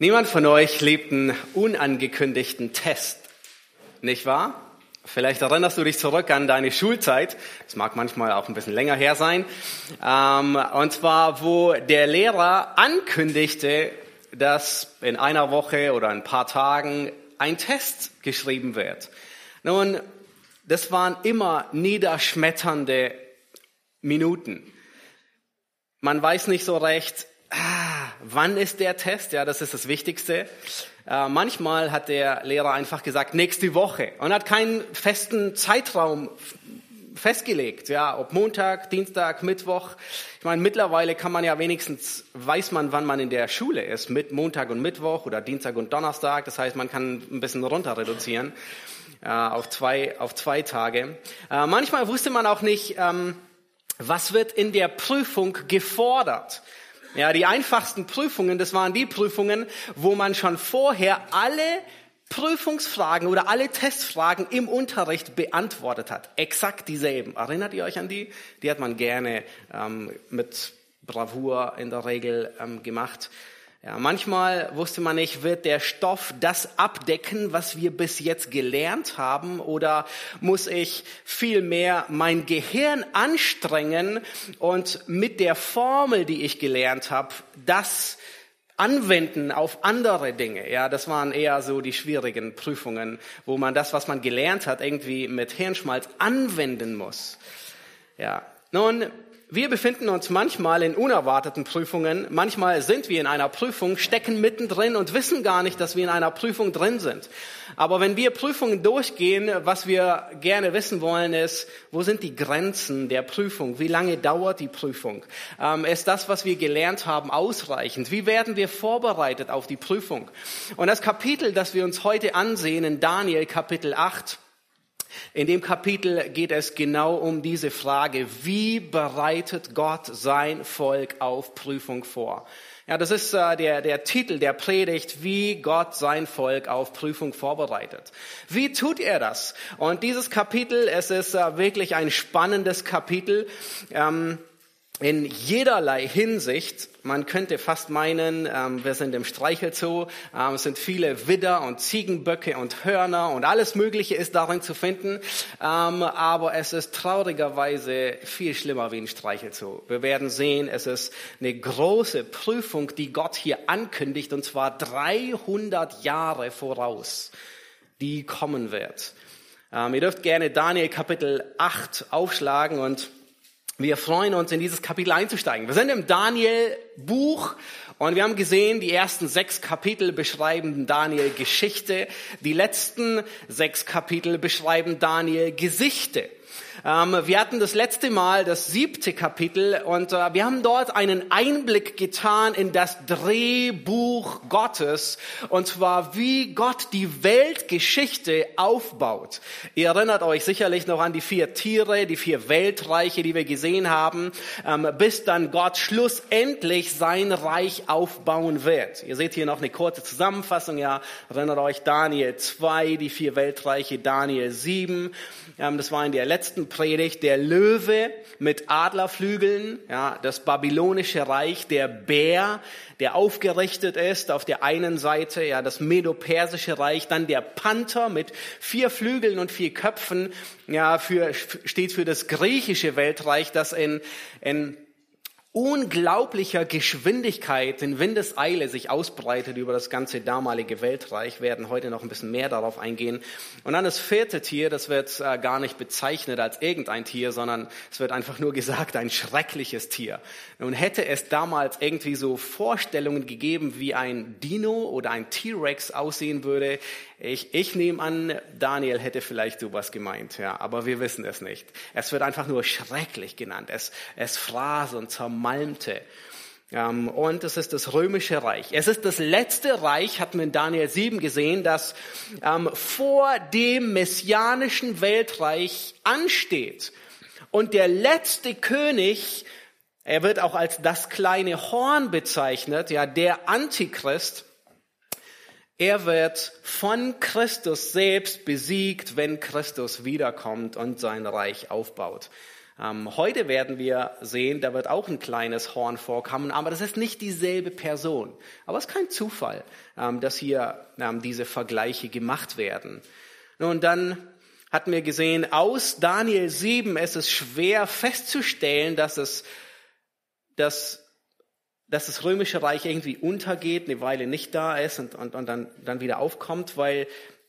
Niemand von euch liebt einen unangekündigten Test, nicht wahr? Vielleicht erinnerst du dich zurück an deine Schulzeit. Es mag manchmal auch ein bisschen länger her sein. Ähm, und zwar, wo der Lehrer ankündigte, dass in einer Woche oder ein paar Tagen ein Test geschrieben wird. Nun, das waren immer niederschmetternde Minuten. Man weiß nicht so recht, ah, wann ist der Test? Ja, das ist das Wichtigste. Äh, manchmal hat der Lehrer einfach gesagt, nächste Woche und hat keinen festen Zeitraum festgelegt, ja, ob Montag, Dienstag, Mittwoch. Ich meine, mittlerweile kann man ja wenigstens, weiß man, wann man in der Schule ist, mit Montag und Mittwoch oder Dienstag und Donnerstag. Das heißt, man kann ein bisschen runter reduzieren äh, auf, zwei, auf zwei Tage. Äh, manchmal wusste man auch nicht, ähm, was wird in der Prüfung gefordert. Ja, die einfachsten Prüfungen, das waren die Prüfungen, wo man schon vorher alle Prüfungsfragen oder alle Testfragen im Unterricht beantwortet hat. Exakt dieselben. Erinnert ihr euch an die? Die hat man gerne ähm, mit Bravour in der Regel ähm, gemacht. Ja, manchmal wusste man nicht, wird der Stoff das abdecken, was wir bis jetzt gelernt haben, oder muss ich viel mehr mein Gehirn anstrengen und mit der Formel, die ich gelernt habe, das anwenden auf andere Dinge. Ja, das waren eher so die schwierigen Prüfungen, wo man das, was man gelernt hat, irgendwie mit Hirnschmalz anwenden muss. Ja, nun wir befinden uns manchmal in unerwarteten Prüfungen. Manchmal sind wir in einer Prüfung, stecken mittendrin und wissen gar nicht, dass wir in einer Prüfung drin sind. Aber wenn wir Prüfungen durchgehen, was wir gerne wissen wollen, ist, wo sind die Grenzen der Prüfung? Wie lange dauert die Prüfung? Ähm, ist das, was wir gelernt haben, ausreichend? Wie werden wir vorbereitet auf die Prüfung? Und das Kapitel, das wir uns heute ansehen, in Daniel Kapitel 8, in dem Kapitel geht es genau um diese Frage, wie bereitet Gott sein Volk auf Prüfung vor? Ja, das ist äh, der, der Titel der Predigt, wie Gott sein Volk auf Prüfung vorbereitet. Wie tut er das? Und dieses Kapitel, es ist äh, wirklich ein spannendes Kapitel. Ähm, in jederlei Hinsicht. Man könnte fast meinen, ähm, wir sind im Streichelzoo, ähm, es sind viele Widder und Ziegenböcke und Hörner und alles Mögliche ist darin zu finden. Ähm, aber es ist traurigerweise viel schlimmer wie ein Streichelzoo. Wir werden sehen, es ist eine große Prüfung, die Gott hier ankündigt, und zwar 300 Jahre voraus, die kommen wird. Ähm, ihr dürft gerne Daniel Kapitel 8 aufschlagen und wir freuen uns, in dieses Kapitel einzusteigen. Wir sind im Daniel-Buch und wir haben gesehen, die ersten sechs Kapitel beschreiben Daniel Geschichte, die letzten sechs Kapitel beschreiben Daniel Gesichte. Ähm, wir hatten das letzte Mal das siebte Kapitel und äh, wir haben dort einen Einblick getan in das Drehbuch Gottes und zwar wie Gott die Weltgeschichte aufbaut. Ihr erinnert euch sicherlich noch an die vier Tiere, die vier Weltreiche, die wir gesehen haben, ähm, bis dann Gott schlussendlich sein Reich aufbauen wird. Ihr seht hier noch eine kurze Zusammenfassung, ja, erinnert euch Daniel 2, die vier Weltreiche, Daniel 7, ähm, das war in der letzten Predigt, der Löwe mit Adlerflügeln, ja, das babylonische Reich, der Bär, der aufgerichtet ist auf der einen Seite, ja, das medopersische Reich, dann der Panther mit vier Flügeln und vier Köpfen, ja, für, steht für das griechische Weltreich, das in, in unglaublicher Geschwindigkeit in Windeseile sich ausbreitet über das ganze damalige Weltreich, werden heute noch ein bisschen mehr darauf eingehen. Und dann das vierte Tier, das wird äh, gar nicht bezeichnet als irgendein Tier, sondern es wird einfach nur gesagt, ein schreckliches Tier. Nun hätte es damals irgendwie so Vorstellungen gegeben, wie ein Dino oder ein T-Rex aussehen würde, ich, ich nehme an, Daniel hätte vielleicht sowas gemeint, ja, aber wir wissen es nicht. Es wird einfach nur schrecklich genannt. Es, es fraß und zermalmte. Ähm, und es ist das römische Reich. Es ist das letzte Reich, hat man in Daniel 7 gesehen, das ähm, vor dem messianischen Weltreich ansteht. Und der letzte König, er wird auch als das kleine Horn bezeichnet, ja, der Antichrist, er wird von Christus selbst besiegt, wenn Christus wiederkommt und sein Reich aufbaut. Ähm, heute werden wir sehen, da wird auch ein kleines Horn vorkommen, aber das ist nicht dieselbe Person. Aber es ist kein Zufall, ähm, dass hier ähm, diese Vergleiche gemacht werden. Nun, dann hatten wir gesehen, aus Daniel 7 ist es schwer festzustellen, dass es, dass, dass das römische Reich irgendwie untergeht, eine Weile nicht da ist und, und, und dann, dann wieder aufkommt, weil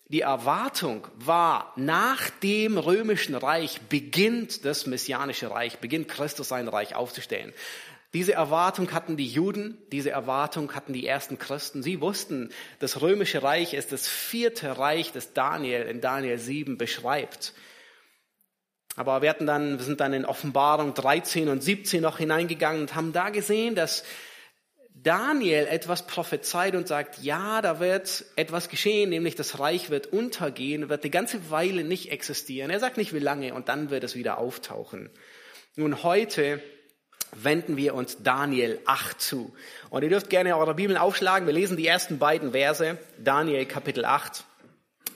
die Erwartung war, nach dem römischen Reich beginnt das messianische Reich, beginnt Christus sein Reich aufzustellen. Diese Erwartung hatten die Juden, diese Erwartung hatten die ersten Christen. Sie wussten, das römische Reich ist das vierte Reich, das Daniel in Daniel 7 beschreibt. Aber wir, hatten dann, wir sind dann in Offenbarung 13 und 17 noch hineingegangen und haben da gesehen, dass Daniel etwas prophezeit und sagt, ja, da wird etwas geschehen, nämlich das Reich wird untergehen, wird die ganze Weile nicht existieren. Er sagt nicht wie lange und dann wird es wieder auftauchen. Nun heute wenden wir uns Daniel 8 zu. Und ihr dürft gerne eure Bibeln aufschlagen. Wir lesen die ersten beiden Verse, Daniel Kapitel 8.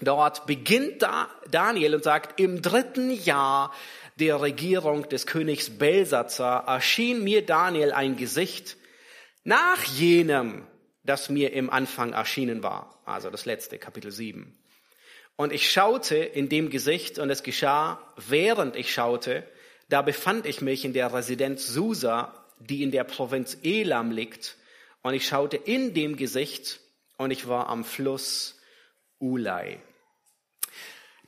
Dort beginnt Daniel und sagt, im dritten Jahr der Regierung des Königs Belsatzar erschien mir Daniel ein Gesicht, nach jenem, das mir im Anfang erschienen war. Also das letzte, Kapitel 7. Und ich schaute in dem Gesicht und es geschah, während ich schaute, da befand ich mich in der Residenz Susa, die in der Provinz Elam liegt. Und ich schaute in dem Gesicht und ich war am Fluss Ulai.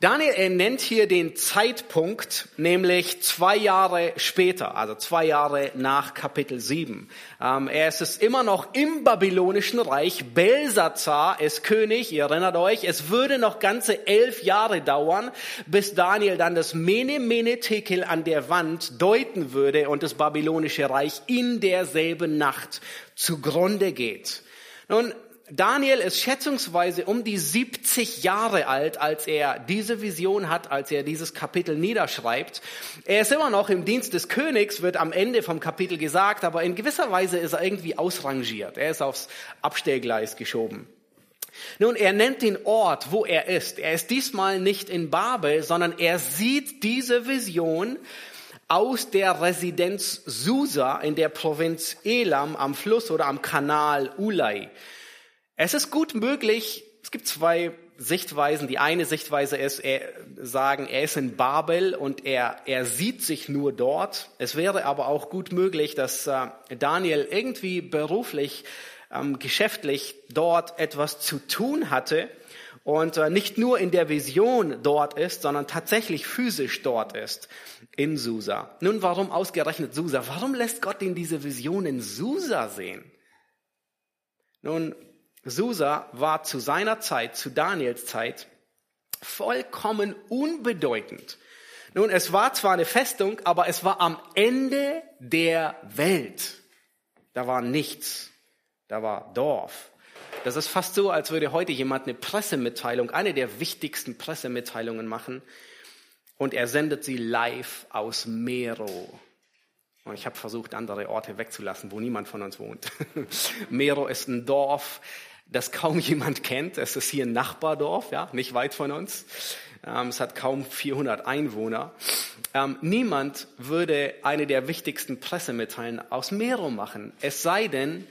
Daniel er nennt hier den Zeitpunkt, nämlich zwei Jahre später, also zwei Jahre nach Kapitel 7. Ähm, er ist es immer noch im babylonischen Reich. Belsazar ist König, ihr erinnert euch. Es würde noch ganze elf Jahre dauern, bis Daniel dann das Mene Mene Tekel an der Wand deuten würde und das babylonische Reich in derselben Nacht zugrunde geht. Nun, Daniel ist schätzungsweise um die 70 Jahre alt, als er diese Vision hat, als er dieses Kapitel niederschreibt. Er ist immer noch im Dienst des Königs, wird am Ende vom Kapitel gesagt, aber in gewisser Weise ist er irgendwie ausrangiert. Er ist aufs Abstellgleis geschoben. Nun, er nennt den Ort, wo er ist. Er ist diesmal nicht in Babel, sondern er sieht diese Vision aus der Residenz Susa in der Provinz Elam am Fluss oder am Kanal Ulai. Es ist gut möglich, es gibt zwei Sichtweisen. Die eine Sichtweise ist, er, sagen, er ist in Babel und er, er sieht sich nur dort. Es wäre aber auch gut möglich, dass äh, Daniel irgendwie beruflich, ähm, geschäftlich dort etwas zu tun hatte und äh, nicht nur in der Vision dort ist, sondern tatsächlich physisch dort ist in Susa. Nun, warum ausgerechnet Susa? Warum lässt Gott ihn diese Vision in Susa sehen? Nun, Susa war zu seiner Zeit, zu Daniels Zeit, vollkommen unbedeutend. Nun, es war zwar eine Festung, aber es war am Ende der Welt. Da war nichts. Da war Dorf. Das ist fast so, als würde heute jemand eine Pressemitteilung, eine der wichtigsten Pressemitteilungen machen, und er sendet sie live aus Mero. Und ich habe versucht, andere Orte wegzulassen, wo niemand von uns wohnt. Mero ist ein Dorf, das kaum jemand kennt. Es ist hier ein Nachbardorf, ja, nicht weit von uns. Ähm, es hat kaum 400 Einwohner. Ähm, niemand würde eine der wichtigsten Pressemitteilungen aus Mero machen. Es sei denn,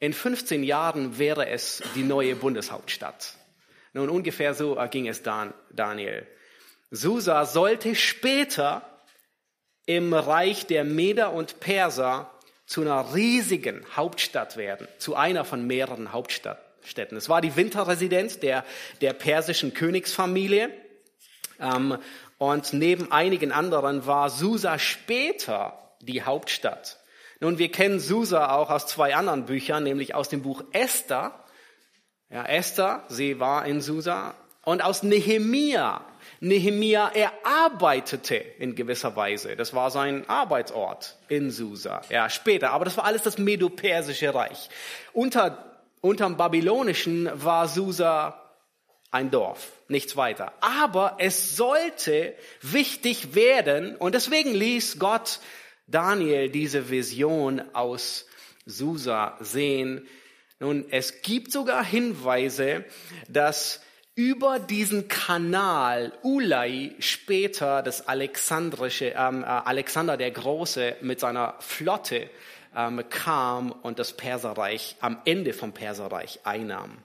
in 15 Jahren wäre es die neue Bundeshauptstadt. Nun, ungefähr so ging es Dan, Daniel. Susa sollte später im Reich der Meder und Perser zu einer riesigen Hauptstadt werden, zu einer von mehreren Hauptstädten. Es war die Winterresidenz der, der persischen Königsfamilie. Ähm, und neben einigen anderen war Susa später die Hauptstadt. Nun, wir kennen Susa auch aus zwei anderen Büchern, nämlich aus dem Buch Esther. Ja, Esther, sie war in Susa. Und aus Nehemia, Nehemia, er arbeitete in gewisser Weise. Das war sein Arbeitsort in Susa. Ja, später. Aber das war alles das Medo-Persische Reich. Unter, unterm Babylonischen war Susa ein Dorf, nichts weiter. Aber es sollte wichtig werden und deswegen ließ Gott Daniel diese Vision aus Susa sehen. Nun, es gibt sogar Hinweise, dass über diesen Kanal Ulai später das alexandrische ähm, äh, Alexander der Große mit seiner Flotte ähm, kam und das Perserreich am Ende vom Perserreich einnahm.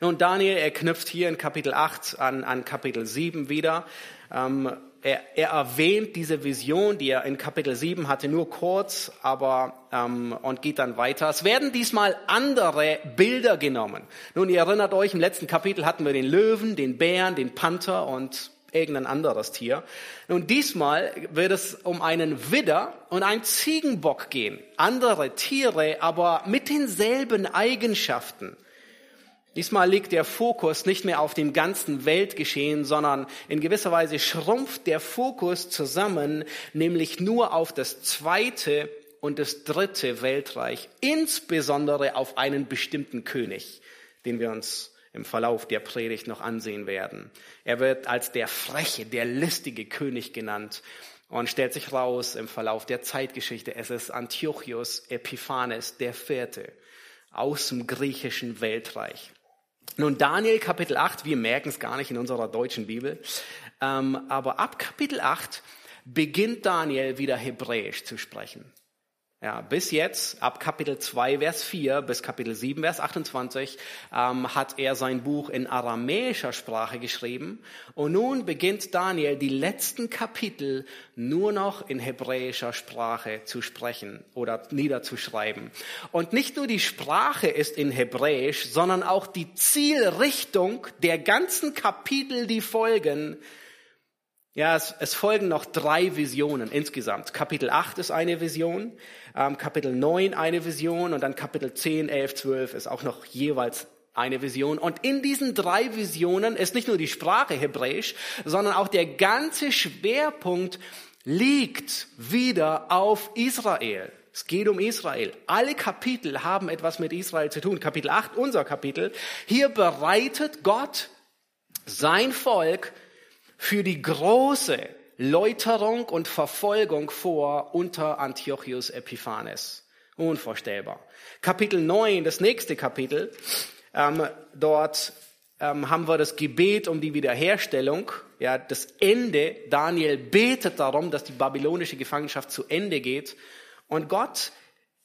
Nun, Daniel, er knüpft hier in Kapitel 8 an, an Kapitel 7 wieder. Ähm, er, er erwähnt diese Vision, die er in Kapitel 7 hatte, nur kurz, aber ähm, und geht dann weiter. Es werden diesmal andere Bilder genommen. Nun, ihr erinnert euch, im letzten Kapitel hatten wir den Löwen, den Bären, den Panther und irgendein anderes Tier. Nun, diesmal wird es um einen Widder und einen Ziegenbock gehen. Andere Tiere, aber mit denselben Eigenschaften. Diesmal liegt der Fokus nicht mehr auf dem ganzen Weltgeschehen, sondern in gewisser Weise schrumpft der Fokus zusammen, nämlich nur auf das zweite und das dritte Weltreich, insbesondere auf einen bestimmten König, den wir uns im Verlauf der Predigt noch ansehen werden. Er wird als der freche, der listige König genannt und stellt sich raus im Verlauf der Zeitgeschichte. Es ist Antiochus Epiphanes der Vierte aus dem griechischen Weltreich. Nun, Daniel Kapitel 8, wir merken es gar nicht in unserer deutschen Bibel, ähm, aber ab Kapitel 8 beginnt Daniel wieder Hebräisch zu sprechen. Ja, bis jetzt, ab Kapitel 2, Vers 4 bis Kapitel 7, Vers 28, ähm, hat er sein Buch in aramäischer Sprache geschrieben. Und nun beginnt Daniel die letzten Kapitel nur noch in hebräischer Sprache zu sprechen oder niederzuschreiben. Und nicht nur die Sprache ist in Hebräisch, sondern auch die Zielrichtung der ganzen Kapitel, die folgen, ja, es, es, folgen noch drei Visionen insgesamt. Kapitel 8 ist eine Vision, ähm, Kapitel 9 eine Vision und dann Kapitel 10, 11, 12 ist auch noch jeweils eine Vision. Und in diesen drei Visionen ist nicht nur die Sprache Hebräisch, sondern auch der ganze Schwerpunkt liegt wieder auf Israel. Es geht um Israel. Alle Kapitel haben etwas mit Israel zu tun. Kapitel 8, unser Kapitel. Hier bereitet Gott sein Volk für die große Läuterung und Verfolgung vor unter Antiochus Epiphanes. Unvorstellbar. Kapitel 9, das nächste Kapitel, ähm, dort ähm, haben wir das Gebet um die Wiederherstellung, ja, das Ende. Daniel betet darum, dass die babylonische Gefangenschaft zu Ende geht. Und Gott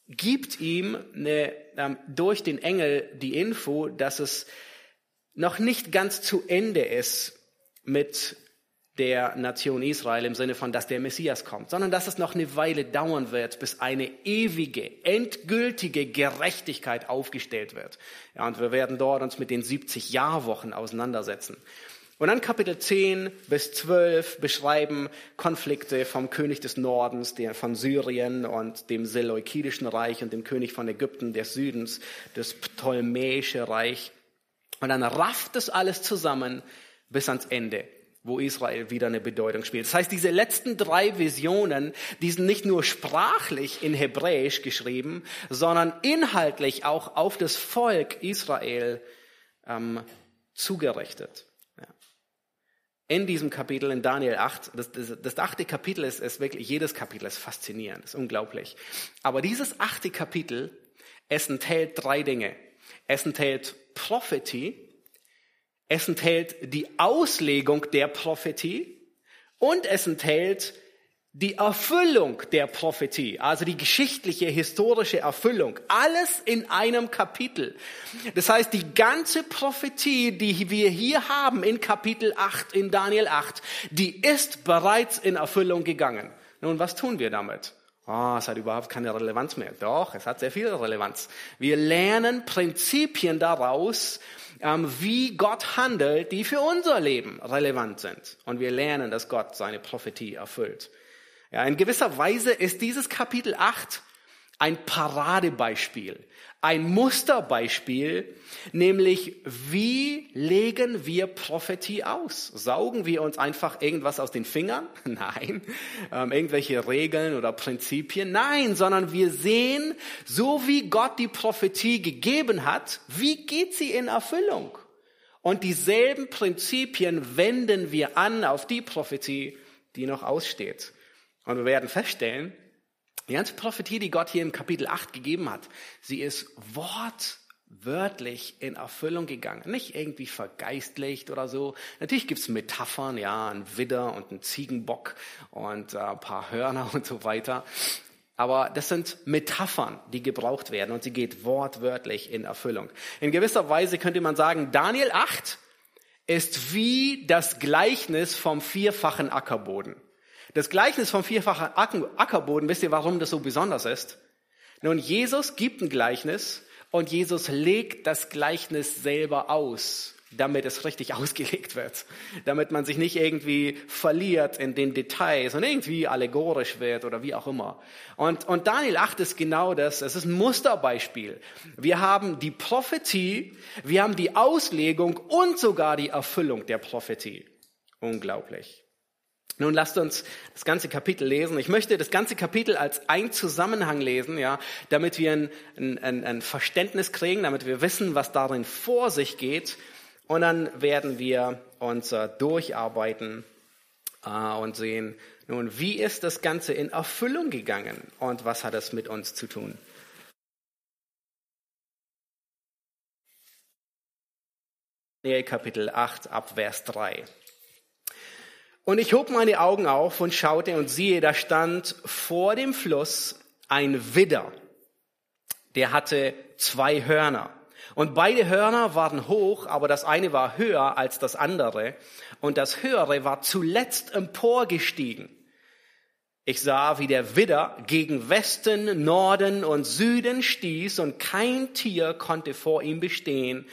gibt ihm eine, ähm, durch den Engel die Info, dass es noch nicht ganz zu Ende ist mit der Nation Israel im Sinne von, dass der Messias kommt, sondern dass es noch eine Weile dauern wird, bis eine ewige, endgültige Gerechtigkeit aufgestellt wird. Ja, und wir werden dort uns mit den 70 Jahrwochen auseinandersetzen. Und dann Kapitel 10 bis 12 beschreiben Konflikte vom König des Nordens, der von Syrien und dem Seleukidischen Reich und dem König von Ägypten des Südens, das Ptolemäische Reich. Und dann rafft es alles zusammen bis ans Ende wo Israel wieder eine Bedeutung spielt. Das heißt, diese letzten drei Visionen, die sind nicht nur sprachlich in Hebräisch geschrieben, sondern inhaltlich auch auf das Volk Israel ähm, zugerichtet. In diesem Kapitel, in Daniel 8, das, das, das achte Kapitel ist, ist wirklich, jedes Kapitel ist faszinierend, ist unglaublich. Aber dieses achte Kapitel, es enthält drei Dinge. Es enthält Prophetie, es enthält die Auslegung der Prophetie und es enthält die Erfüllung der Prophetie, also die geschichtliche, historische Erfüllung. Alles in einem Kapitel. Das heißt, die ganze Prophetie, die wir hier haben in Kapitel 8, in Daniel 8, die ist bereits in Erfüllung gegangen. Nun, was tun wir damit? Oh, es hat überhaupt keine Relevanz mehr. Doch, es hat sehr viel Relevanz. Wir lernen Prinzipien daraus, wie Gott handelt, die für unser Leben relevant sind. Und wir lernen, dass Gott seine Prophetie erfüllt. Ja, in gewisser Weise ist dieses Kapitel 8 ein Paradebeispiel, ein Musterbeispiel, nämlich wie legen wir Prophetie aus? Saugen wir uns einfach irgendwas aus den Fingern? Nein. Ähm, irgendwelche Regeln oder Prinzipien? Nein, sondern wir sehen, so wie Gott die Prophetie gegeben hat, wie geht sie in Erfüllung? Und dieselben Prinzipien wenden wir an auf die Prophetie, die noch aussteht. Und wir werden feststellen, die ganze Prophetie, die Gott hier im Kapitel 8 gegeben hat, sie ist Wort wörtlich in Erfüllung gegangen. Nicht irgendwie vergeistlicht oder so. Natürlich gibt's Metaphern, ja, ein Widder und ein Ziegenbock und äh, ein paar Hörner und so weiter. Aber das sind Metaphern, die gebraucht werden und sie geht wortwörtlich in Erfüllung. In gewisser Weise könnte man sagen, Daniel 8 ist wie das Gleichnis vom vierfachen Ackerboden. Das Gleichnis vom vierfachen Ackerboden, wisst ihr, warum das so besonders ist? Nun, Jesus gibt ein Gleichnis und Jesus legt das Gleichnis selber aus damit es richtig ausgelegt wird, damit man sich nicht irgendwie verliert in den Details und irgendwie allegorisch wird oder wie auch immer. Und, und Daniel 8 ist genau das, es ist ein Musterbeispiel. Wir haben die Prophetie, wir haben die Auslegung und sogar die Erfüllung der Prophetie. Unglaublich. Nun lasst uns das ganze Kapitel lesen. Ich möchte das ganze Kapitel als ein Zusammenhang lesen, ja, damit wir ein, ein, ein Verständnis kriegen, damit wir wissen, was darin vor sich geht und dann werden wir uns äh, durcharbeiten äh, und sehen, nun, wie ist das Ganze in Erfüllung gegangen und was hat es mit uns zu tun? Kapitel 8 ab Vers 3. Und ich hob meine Augen auf und schaute und siehe, da stand vor dem Fluss ein Widder, der hatte zwei Hörner und beide Hörner waren hoch, aber das eine war höher als das andere. Und das höhere war zuletzt emporgestiegen. Ich sah, wie der Widder gegen Westen, Norden und Süden stieß und kein Tier konnte vor ihm bestehen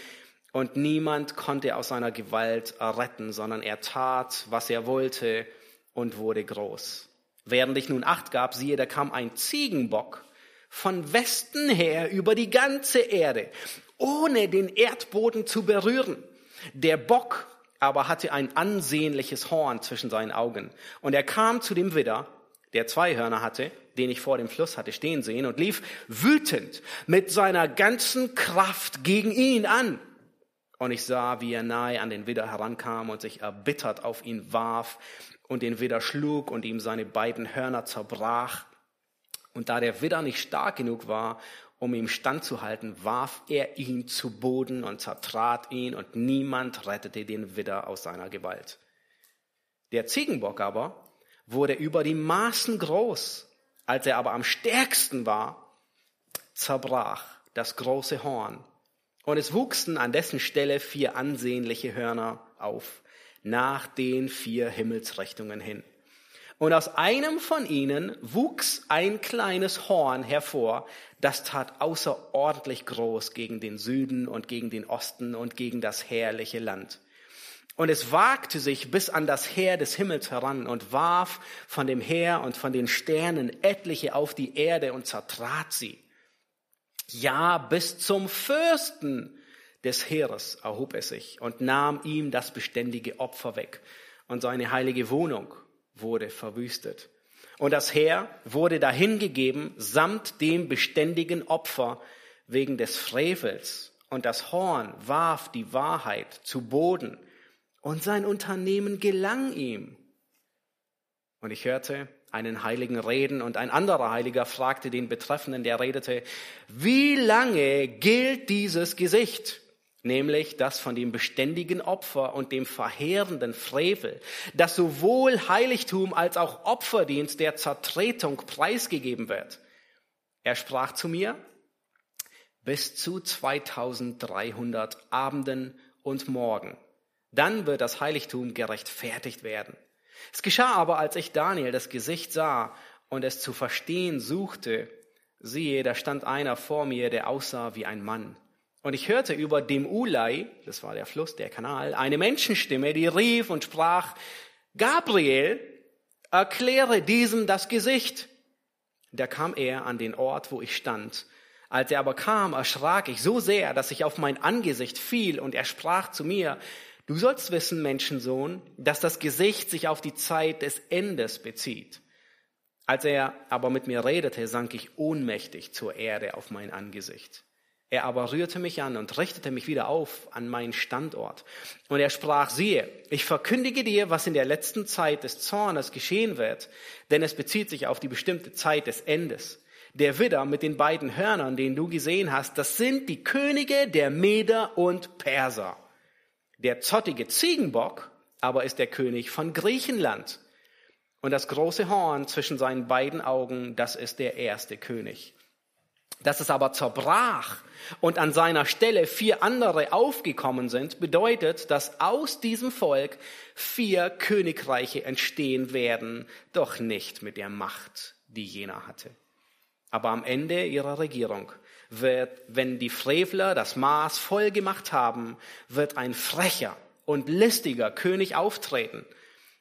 und niemand konnte aus seiner Gewalt retten, sondern er tat, was er wollte und wurde groß. Während ich nun Acht gab, siehe, da kam ein Ziegenbock von Westen her über die ganze Erde ohne den Erdboden zu berühren. Der Bock aber hatte ein ansehnliches Horn zwischen seinen Augen. Und er kam zu dem Widder, der zwei Hörner hatte, den ich vor dem Fluss hatte stehen sehen, und lief wütend mit seiner ganzen Kraft gegen ihn an. Und ich sah, wie er nahe an den Widder herankam und sich erbittert auf ihn warf und den Widder schlug und ihm seine beiden Hörner zerbrach. Und da der Widder nicht stark genug war, um ihm standzuhalten, warf er ihn zu Boden und zertrat ihn und niemand rettete den Widder aus seiner Gewalt. Der Ziegenbock aber wurde über die Maßen groß. Als er aber am stärksten war, zerbrach das große Horn und es wuchsen an dessen Stelle vier ansehnliche Hörner auf, nach den vier Himmelsrichtungen hin. Und aus einem von ihnen wuchs ein kleines Horn hervor, das tat außerordentlich groß gegen den Süden und gegen den Osten und gegen das herrliche Land. Und es wagte sich bis an das Heer des Himmels heran und warf von dem Heer und von den Sternen etliche auf die Erde und zertrat sie. Ja, bis zum Fürsten des Heeres erhob es sich und nahm ihm das beständige Opfer weg und seine heilige Wohnung wurde verwüstet. Und das Heer wurde dahingegeben samt dem beständigen Opfer wegen des Frevels. Und das Horn warf die Wahrheit zu Boden. Und sein Unternehmen gelang ihm. Und ich hörte einen Heiligen reden und ein anderer Heiliger fragte den Betreffenden, der redete, wie lange gilt dieses Gesicht? nämlich das von dem beständigen Opfer und dem verheerenden Frevel, das sowohl Heiligtum als auch Opferdienst der Zertretung preisgegeben wird. Er sprach zu mir, bis zu 2300 Abenden und Morgen. Dann wird das Heiligtum gerechtfertigt werden. Es geschah aber, als ich Daniel das Gesicht sah und es zu verstehen suchte, siehe, da stand einer vor mir, der aussah wie ein Mann. Und ich hörte über dem Ulai, das war der Fluss, der Kanal, eine Menschenstimme, die rief und sprach, Gabriel, erkläre diesem das Gesicht. Da kam er an den Ort, wo ich stand. Als er aber kam, erschrak ich so sehr, dass ich auf mein Angesicht fiel und er sprach zu mir, du sollst wissen, Menschensohn, dass das Gesicht sich auf die Zeit des Endes bezieht. Als er aber mit mir redete, sank ich ohnmächtig zur Erde auf mein Angesicht. Er aber rührte mich an und richtete mich wieder auf an meinen Standort. Und er sprach, siehe, ich verkündige dir, was in der letzten Zeit des Zornes geschehen wird, denn es bezieht sich auf die bestimmte Zeit des Endes. Der Widder mit den beiden Hörnern, den du gesehen hast, das sind die Könige der Meder und Perser. Der zottige Ziegenbock aber ist der König von Griechenland. Und das große Horn zwischen seinen beiden Augen, das ist der erste König. Dass es aber zerbrach und an seiner Stelle vier andere aufgekommen sind, bedeutet, dass aus diesem Volk vier Königreiche entstehen werden, doch nicht mit der Macht, die jener hatte. Aber am Ende ihrer Regierung wird, wenn die Frevler das Maß voll gemacht haben, wird ein frecher und listiger König auftreten.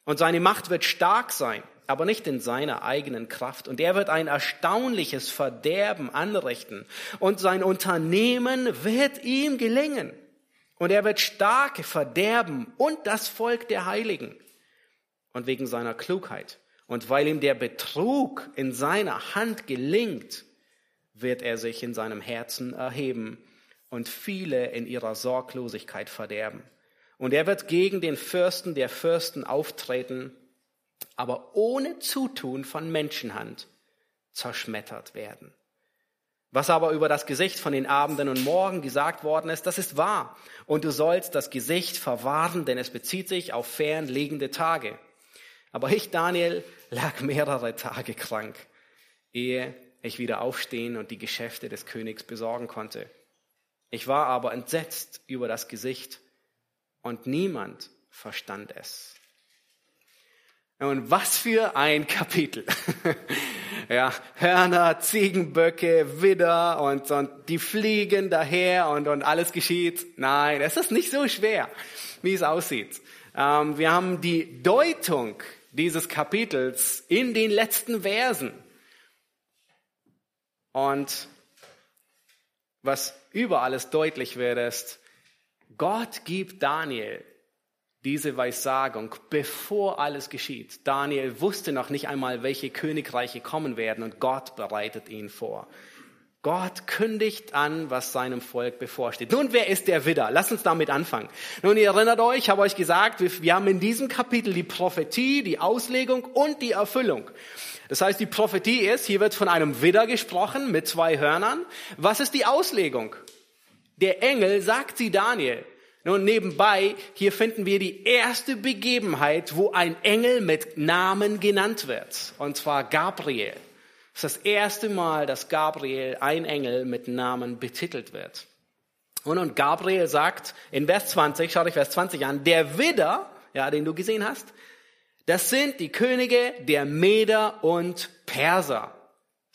Und seine Macht wird stark sein aber nicht in seiner eigenen Kraft. Und er wird ein erstaunliches Verderben anrichten. Und sein Unternehmen wird ihm gelingen. Und er wird starke verderben und das Volk der Heiligen. Und wegen seiner Klugheit und weil ihm der Betrug in seiner Hand gelingt, wird er sich in seinem Herzen erheben und viele in ihrer Sorglosigkeit verderben. Und er wird gegen den Fürsten der Fürsten auftreten aber ohne Zutun von Menschenhand zerschmettert werden. Was aber über das Gesicht von den Abenden und Morgen gesagt worden ist, das ist wahr. Und du sollst das Gesicht verwahren, denn es bezieht sich auf fernliegende Tage. Aber ich, Daniel, lag mehrere Tage krank, ehe ich wieder aufstehen und die Geschäfte des Königs besorgen konnte. Ich war aber entsetzt über das Gesicht und niemand verstand es. Und was für ein Kapitel. ja, Hörner, Ziegenböcke, Widder und, und die fliegen daher und, und alles geschieht. Nein, es ist nicht so schwer, wie es aussieht. Ähm, wir haben die Deutung dieses Kapitels in den letzten Versen. Und was über alles deutlich wird, ist, Gott gibt Daniel diese Weissagung, bevor alles geschieht. Daniel wusste noch nicht einmal, welche Königreiche kommen werden und Gott bereitet ihn vor. Gott kündigt an, was seinem Volk bevorsteht. Nun, wer ist der Widder? Lass uns damit anfangen. Nun, ihr erinnert euch, ich habe euch gesagt, wir haben in diesem Kapitel die Prophetie, die Auslegung und die Erfüllung. Das heißt, die Prophetie ist, hier wird von einem Widder gesprochen mit zwei Hörnern. Was ist die Auslegung? Der Engel sagt sie Daniel. Nun nebenbei, hier finden wir die erste Begebenheit, wo ein Engel mit Namen genannt wird, und zwar Gabriel. Das ist das erste Mal, dass Gabriel, ein Engel, mit Namen betitelt wird. Und, und Gabriel sagt in Vers 20, schau dich Vers 20 an, der Widder, ja, den du gesehen hast, das sind die Könige der Meder und Perser.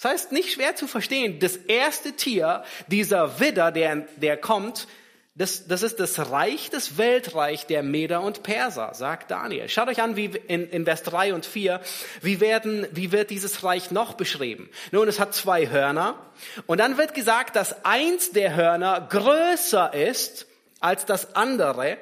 Das heißt, nicht schwer zu verstehen, das erste Tier, dieser Widder, der, der kommt, das, das ist das Reich, das Weltreich der Meder und Perser, sagt Daniel. Schaut euch an, wie in, in Vers 3 und 4, wie, werden, wie wird dieses Reich noch beschrieben? Nun, es hat zwei Hörner und dann wird gesagt, dass eins der Hörner größer ist als das andere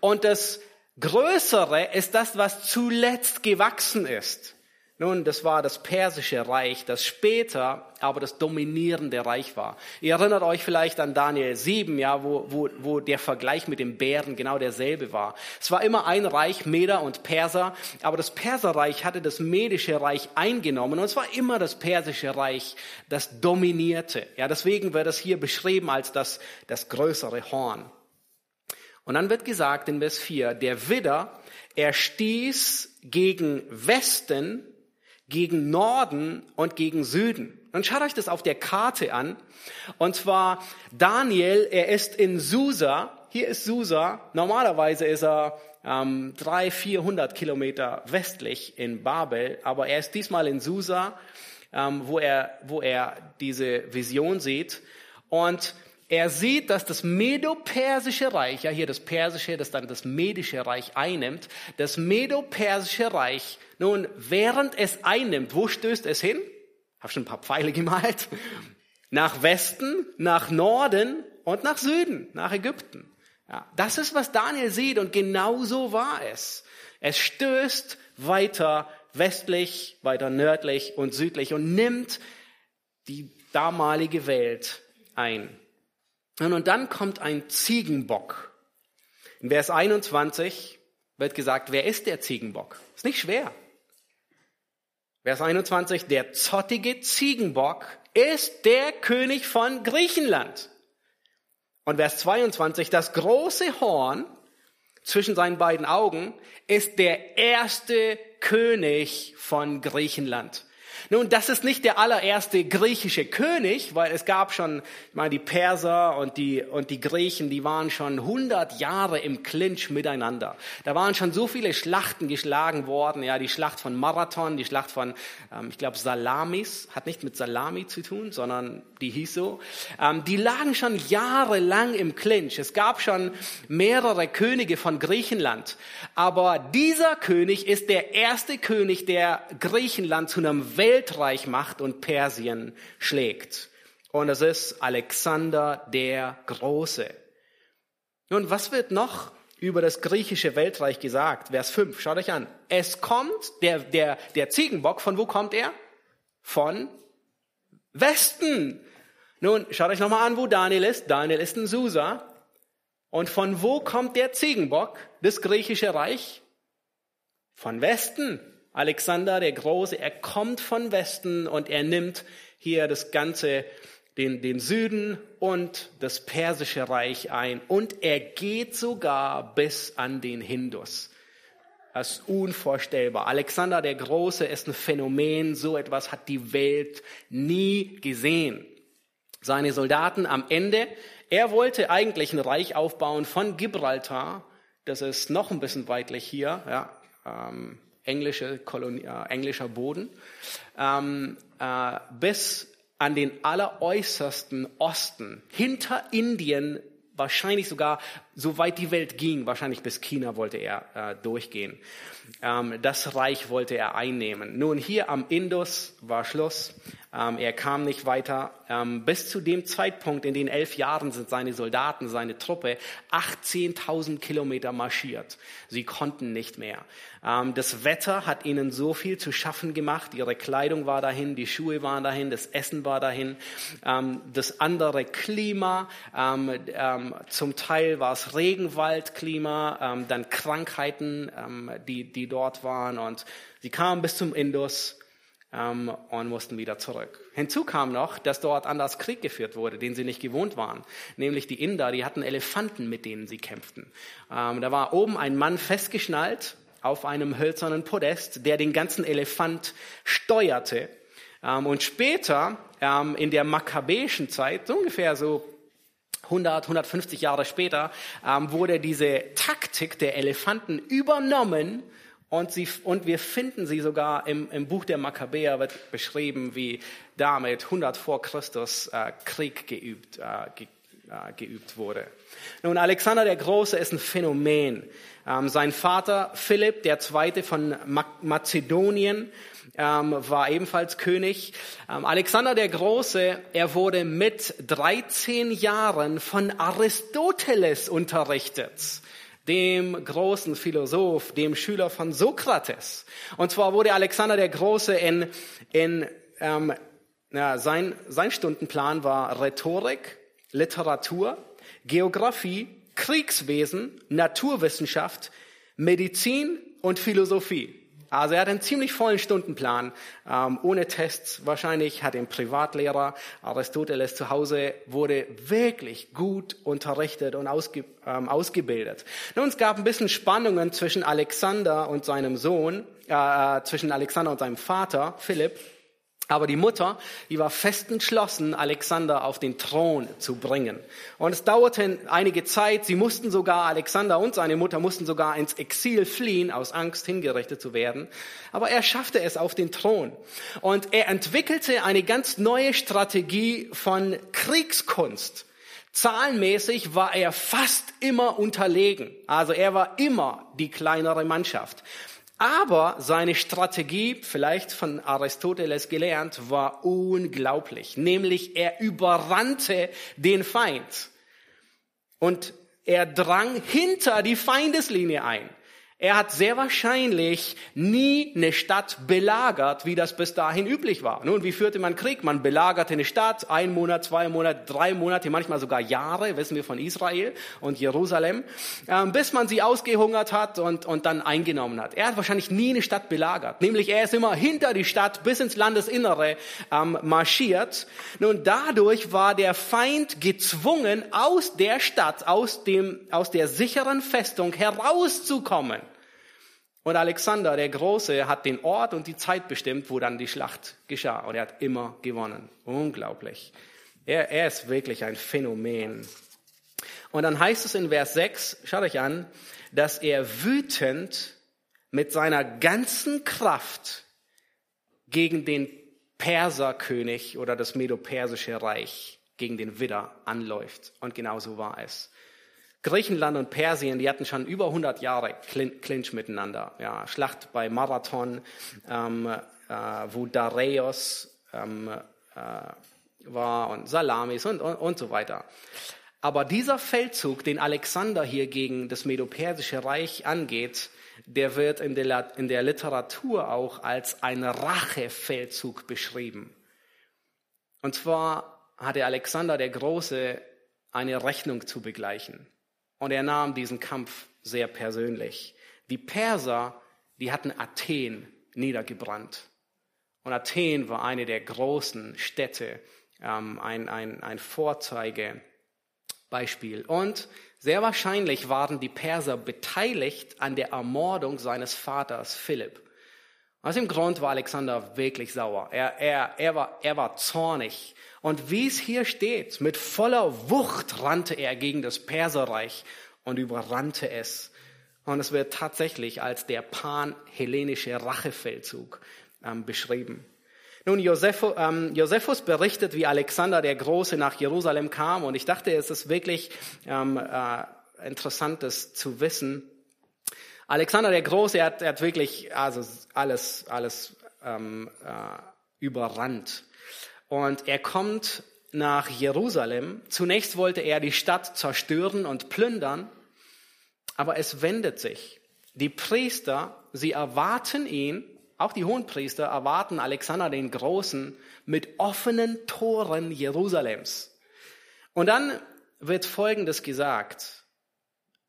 und das Größere ist das, was zuletzt gewachsen ist. Nun, das war das persische Reich, das später aber das dominierende Reich war. Ihr erinnert euch vielleicht an Daniel 7, ja, wo, wo, wo der Vergleich mit dem Bären genau derselbe war. Es war immer ein Reich, Meder und Perser, aber das Perserreich hatte das medische Reich eingenommen und es war immer das persische Reich, das dominierte. Ja, deswegen wird es hier beschrieben als das, das größere Horn. Und dann wird gesagt in Vers 4, der Widder, er stieß gegen Westen gegen Norden und gegen Süden. Und schaut euch das auf der Karte an. Und zwar Daniel, er ist in Susa. Hier ist Susa. Normalerweise ist er ähm, drei, vierhundert Kilometer westlich in Babel, aber er ist diesmal in Susa, ähm, wo er, wo er diese Vision sieht. Und er sieht, dass das Medo-Persische Reich, ja hier das Persische, das dann das Medische Reich einnimmt, das Medo-Persische Reich, nun, während es einnimmt, wo stößt es hin? Hab schon ein paar Pfeile gemalt. Nach Westen, nach Norden und nach Süden, nach Ägypten. Ja, das ist, was Daniel sieht und genau so war es. Es stößt weiter westlich, weiter nördlich und südlich und nimmt die damalige Welt ein. Und dann kommt ein Ziegenbock. In Vers 21 wird gesagt, wer ist der Ziegenbock? Ist nicht schwer. Vers 21, der zottige Ziegenbock ist der König von Griechenland. Und Vers 22, das große Horn zwischen seinen beiden Augen ist der erste König von Griechenland. Nun, das ist nicht der allererste griechische König, weil es gab schon, ich meine, die Perser und die, und die Griechen, die waren schon 100 Jahre im Clinch miteinander. Da waren schon so viele Schlachten geschlagen worden, ja, die Schlacht von Marathon, die Schlacht von, ähm, ich glaube, Salamis, hat nicht mit Salami zu tun, sondern die hieß so. Ähm, die lagen schon jahrelang im Clinch. Es gab schon mehrere Könige von Griechenland. Aber dieser König ist der erste König, der Griechenland zu einem Weltreich macht und Persien schlägt. Und es ist Alexander der Große. Nun, was wird noch über das griechische Weltreich gesagt? Vers 5, schaut euch an. Es kommt, der, der, der Ziegenbock, von wo kommt er? Von Westen. Nun, schaut euch nochmal an, wo Daniel ist. Daniel ist in Susa. Und von wo kommt der Ziegenbock, das griechische Reich? Von Westen. Alexander der Große, er kommt von Westen und er nimmt hier das ganze, den, den Süden und das persische Reich ein. Und er geht sogar bis an den Hindus. Das ist unvorstellbar. Alexander der Große ist ein Phänomen. So etwas hat die Welt nie gesehen. Seine Soldaten am Ende, er wollte eigentlich ein Reich aufbauen von Gibraltar. Das ist noch ein bisschen weitlich hier, ja, ähm, englische Kolonie, äh, englischer Boden, ähm, äh, bis an den alleräußersten Osten, hinter Indien, wahrscheinlich sogar, so weit die Welt ging, wahrscheinlich bis China wollte er äh, durchgehen. Ähm, das Reich wollte er einnehmen. Nun, hier am Indus war Schluss. Ähm, er kam nicht weiter. Ähm, bis zu dem Zeitpunkt, in den elf Jahren sind seine Soldaten, seine Truppe 18.000 Kilometer marschiert. Sie konnten nicht mehr. Ähm, das Wetter hat ihnen so viel zu schaffen gemacht. Ihre Kleidung war dahin, die Schuhe waren dahin, das Essen war dahin. Ähm, das andere Klima, ähm, zum Teil war es Regenwaldklima, dann Krankheiten, die, die dort waren. Und sie kamen bis zum Indus ähm, und mussten wieder zurück. Hinzu kam noch, dass dort anders Krieg geführt wurde, den sie nicht gewohnt waren. Nämlich die Inder, die hatten Elefanten, mit denen sie kämpften. Ähm, da war oben ein Mann festgeschnallt auf einem hölzernen Podest, der den ganzen Elefant steuerte. Ähm, und später, ähm, in der makkabäischen Zeit, so ungefähr so 100, 150 Jahre später, ähm, wurde diese Taktik der Elefanten übernommen und, sie, und wir finden sie sogar im, im Buch der Makkabäer wird beschrieben, wie damit 100 vor Christus äh, Krieg geübt, äh, ge, äh, geübt wurde. Nun, Alexander der Große ist ein Phänomen. Ähm, sein Vater Philipp, der Zweite von Mazedonien, ähm, war ebenfalls König. Ähm, Alexander der Große, er wurde mit 13 Jahren von Aristoteles unterrichtet dem großen Philosoph, dem Schüler von Sokrates. Und zwar wurde Alexander der Große in, in ähm, ja, sein, sein Stundenplan war Rhetorik, Literatur, Geographie, Kriegswesen, Naturwissenschaft, Medizin und Philosophie. Also er hat einen ziemlich vollen Stundenplan, ähm, ohne Tests wahrscheinlich, hat einen Privatlehrer. Aristoteles zu Hause wurde wirklich gut unterrichtet und ausge, ähm, ausgebildet. Nun, es gab ein bisschen Spannungen zwischen Alexander und seinem Sohn, äh, äh zwischen Alexander und seinem Vater, Philipp. Aber die Mutter, die war fest entschlossen, Alexander auf den Thron zu bringen. Und es dauerte einige Zeit. Sie mussten sogar, Alexander und seine Mutter mussten sogar ins Exil fliehen, aus Angst hingerichtet zu werden. Aber er schaffte es auf den Thron. Und er entwickelte eine ganz neue Strategie von Kriegskunst. Zahlenmäßig war er fast immer unterlegen. Also er war immer die kleinere Mannschaft. Aber seine Strategie, vielleicht von Aristoteles gelernt, war unglaublich. Nämlich er überrannte den Feind. Und er drang hinter die Feindeslinie ein. Er hat sehr wahrscheinlich nie eine Stadt belagert, wie das bis dahin üblich war. Nun, wie führte man Krieg? Man belagerte eine Stadt, ein Monat, zwei Monate, drei Monate, manchmal sogar Jahre, wissen wir von Israel und Jerusalem, ähm, bis man sie ausgehungert hat und, und dann eingenommen hat. Er hat wahrscheinlich nie eine Stadt belagert. Nämlich er ist immer hinter die Stadt bis ins Landesinnere ähm, marschiert. Nun, dadurch war der Feind gezwungen, aus der Stadt, aus, dem, aus der sicheren Festung herauszukommen. Und Alexander der Große hat den Ort und die Zeit bestimmt, wo dann die Schlacht geschah. Und er hat immer gewonnen. Unglaublich. Er, er ist wirklich ein Phänomen. Und dann heißt es in Vers 6, schaut euch an, dass er wütend mit seiner ganzen Kraft gegen den Perserkönig oder das Medo-Persische Reich, gegen den Widder anläuft. Und genau so war es. Griechenland und Persien, die hatten schon über 100 Jahre Clinch miteinander. Ja, Schlacht bei Marathon, ähm, äh, wo Dareios ähm, äh, war und Salamis und, und, und so weiter. Aber dieser Feldzug, den Alexander hier gegen das Medo-Persische Reich angeht, der wird in der, in der Literatur auch als ein Rachefeldzug beschrieben. Und zwar hatte Alexander der Große eine Rechnung zu begleichen. Und er nahm diesen Kampf sehr persönlich. Die Perser, die hatten Athen niedergebrannt. Und Athen war eine der großen Städte, ähm, ein, ein, ein Vorzeigebeispiel. Und sehr wahrscheinlich waren die Perser beteiligt an der Ermordung seines Vaters Philipp. Aus dem Grund war Alexander wirklich sauer. Er, er, er, war, er war zornig. Und wie es hier steht, mit voller Wucht rannte er gegen das Perserreich und überrannte es. Und es wird tatsächlich als der pan-hellenische Rachefeldzug ähm, beschrieben. Nun, Josephus, ähm, Josephus berichtet, wie Alexander der Große nach Jerusalem kam. Und ich dachte, es ist wirklich ähm, äh, interessant, das zu wissen. Alexander der Große, er hat, er hat wirklich also alles, alles ähm, äh, überrannt. Und er kommt nach Jerusalem. Zunächst wollte er die Stadt zerstören und plündern, aber es wendet sich. Die Priester, sie erwarten ihn, auch die Hohenpriester erwarten Alexander den Großen mit offenen Toren Jerusalems. Und dann wird Folgendes gesagt.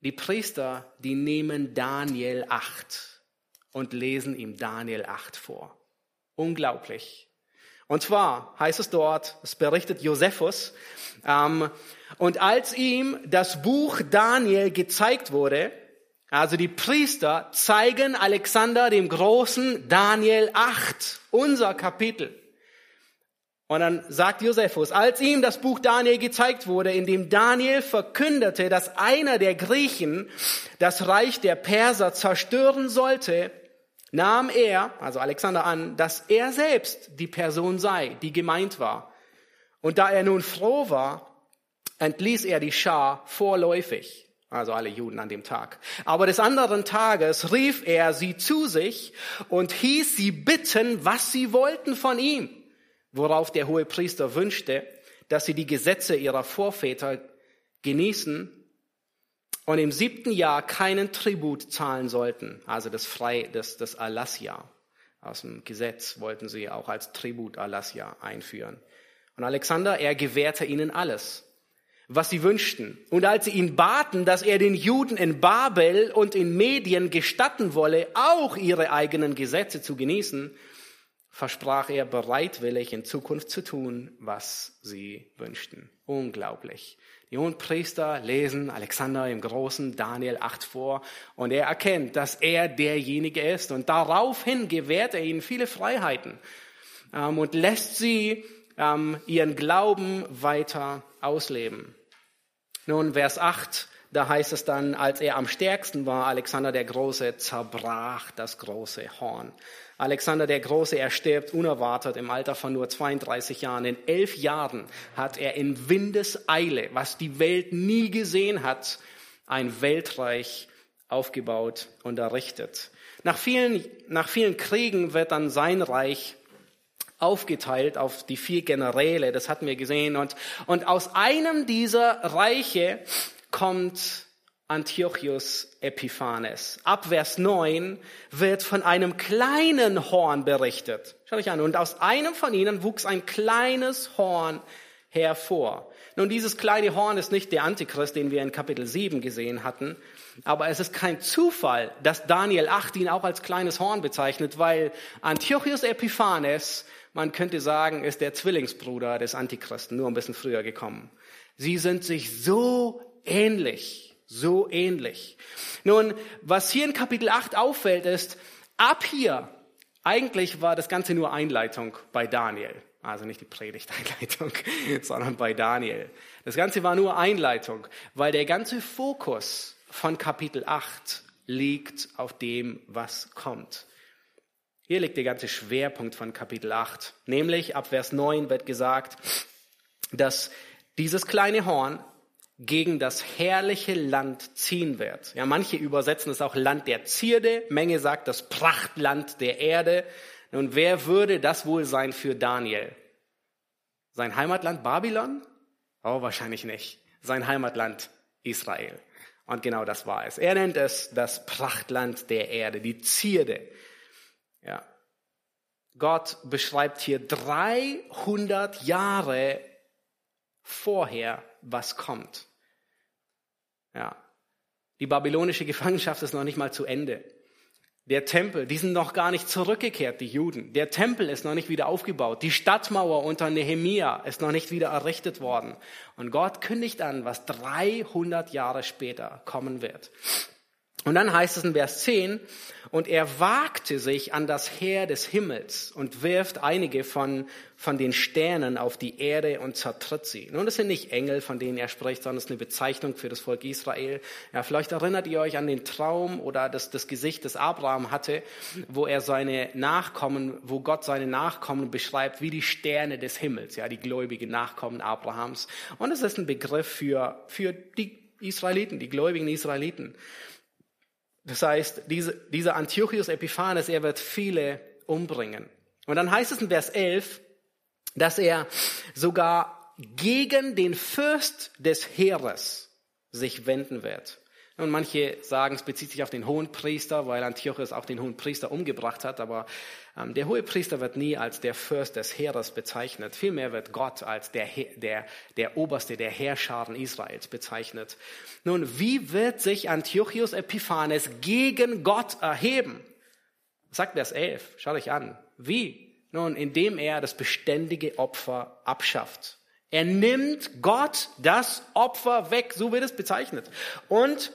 Die Priester, die nehmen Daniel 8 und lesen ihm Daniel 8 vor. Unglaublich. Und zwar heißt es dort, es berichtet Josephus, ähm, und als ihm das Buch Daniel gezeigt wurde, also die Priester zeigen Alexander dem Großen Daniel 8, unser Kapitel. Und dann sagt Josephus, als ihm das Buch Daniel gezeigt wurde, in dem Daniel verkündete, dass einer der Griechen das Reich der Perser zerstören sollte, nahm er, also Alexander an, dass er selbst die Person sei, die gemeint war. Und da er nun froh war, entließ er die Schar vorläufig, also alle Juden an dem Tag. Aber des anderen Tages rief er sie zu sich und hieß sie bitten, was sie wollten von ihm worauf der hohe Priester wünschte, dass sie die Gesetze ihrer Vorväter genießen und im siebten Jahr keinen Tribut zahlen sollten, also das Frei, das, das Alassia. Aus dem Gesetz wollten sie auch als Tribut Alassia einführen. Und Alexander, er gewährte ihnen alles, was sie wünschten. Und als sie ihn baten, dass er den Juden in Babel und in Medien gestatten wolle, auch ihre eigenen Gesetze zu genießen, versprach er bereitwillig in Zukunft zu tun, was sie wünschten. Unglaublich. Die hohen Priester lesen Alexander im Großen Daniel 8 vor und er erkennt, dass er derjenige ist und daraufhin gewährt er ihnen viele Freiheiten ähm, und lässt sie ähm, ihren Glauben weiter ausleben. Nun, Vers 8, da heißt es dann, als er am stärksten war, Alexander der Große zerbrach das große Horn. Alexander der Große, er stirbt unerwartet im Alter von nur 32 Jahren. In elf Jahren hat er in Windeseile, was die Welt nie gesehen hat, ein Weltreich aufgebaut und errichtet. Nach vielen, nach vielen Kriegen wird dann sein Reich aufgeteilt auf die vier Generäle, das hatten wir gesehen. Und, und aus einem dieser Reiche kommt Antiochus Epiphanes. Ab Vers 9 wird von einem kleinen Horn berichtet. Schaut euch an. Und aus einem von ihnen wuchs ein kleines Horn hervor. Nun, dieses kleine Horn ist nicht der Antichrist, den wir in Kapitel 7 gesehen hatten, aber es ist kein Zufall, dass Daniel 8 ihn auch als kleines Horn bezeichnet, weil Antiochus Epiphanes, man könnte sagen, ist der Zwillingsbruder des Antichristen, nur ein bisschen früher gekommen. Sie sind sich so ähnlich, so ähnlich. Nun, was hier in Kapitel 8 auffällt, ist, ab hier, eigentlich war das Ganze nur Einleitung bei Daniel. Also nicht die Predigteinleitung, sondern bei Daniel. Das Ganze war nur Einleitung, weil der ganze Fokus von Kapitel 8 liegt auf dem, was kommt. Hier liegt der ganze Schwerpunkt von Kapitel 8. Nämlich ab Vers 9 wird gesagt, dass dieses kleine Horn gegen das herrliche Land ziehen wird. Ja, manche übersetzen es auch Land der Zierde. Menge sagt das Prachtland der Erde. Nun, wer würde das wohl sein für Daniel? Sein Heimatland Babylon? Oh, wahrscheinlich nicht. Sein Heimatland Israel. Und genau das war es. Er nennt es das Prachtland der Erde, die Zierde. Ja. Gott beschreibt hier 300 Jahre vorher, was kommt. Ja. Die babylonische Gefangenschaft ist noch nicht mal zu Ende. Der Tempel, die sind noch gar nicht zurückgekehrt, die Juden. Der Tempel ist noch nicht wieder aufgebaut. Die Stadtmauer unter Nehemia ist noch nicht wieder errichtet worden. Und Gott kündigt an, was 300 Jahre später kommen wird. Und dann heißt es in Vers 10, und er wagte sich an das Heer des Himmels und wirft einige von, von den Sternen auf die Erde und zertritt sie. Nun, das sind nicht Engel, von denen er spricht, sondern es ist eine Bezeichnung für das Volk Israel. Ja, vielleicht erinnert ihr euch an den Traum oder das, das Gesicht, das Abraham hatte, wo er seine Nachkommen, wo Gott seine Nachkommen beschreibt wie die Sterne des Himmels, ja, die gläubigen Nachkommen Abrahams. Und es ist ein Begriff für, für die Israeliten, die gläubigen Israeliten. Das heißt, diese, dieser Antiochus Epiphanes, er wird viele umbringen. Und dann heißt es in Vers 11, dass er sogar gegen den Fürst des Heeres sich wenden wird. Und manche sagen, es bezieht sich auf den hohen Priester, weil Antiochus auch den hohen Priester umgebracht hat. Aber ähm, der hohe Priester wird nie als der Fürst des Heeres bezeichnet. Vielmehr wird Gott als der, der, der Oberste der Heerscharen Israels bezeichnet. Nun, wie wird sich Antiochus Epiphanes gegen Gott erheben? Sagt Vers 11. Schaut euch an. Wie? Nun, indem er das beständige Opfer abschafft. Er nimmt Gott das Opfer weg, so wird es bezeichnet. Und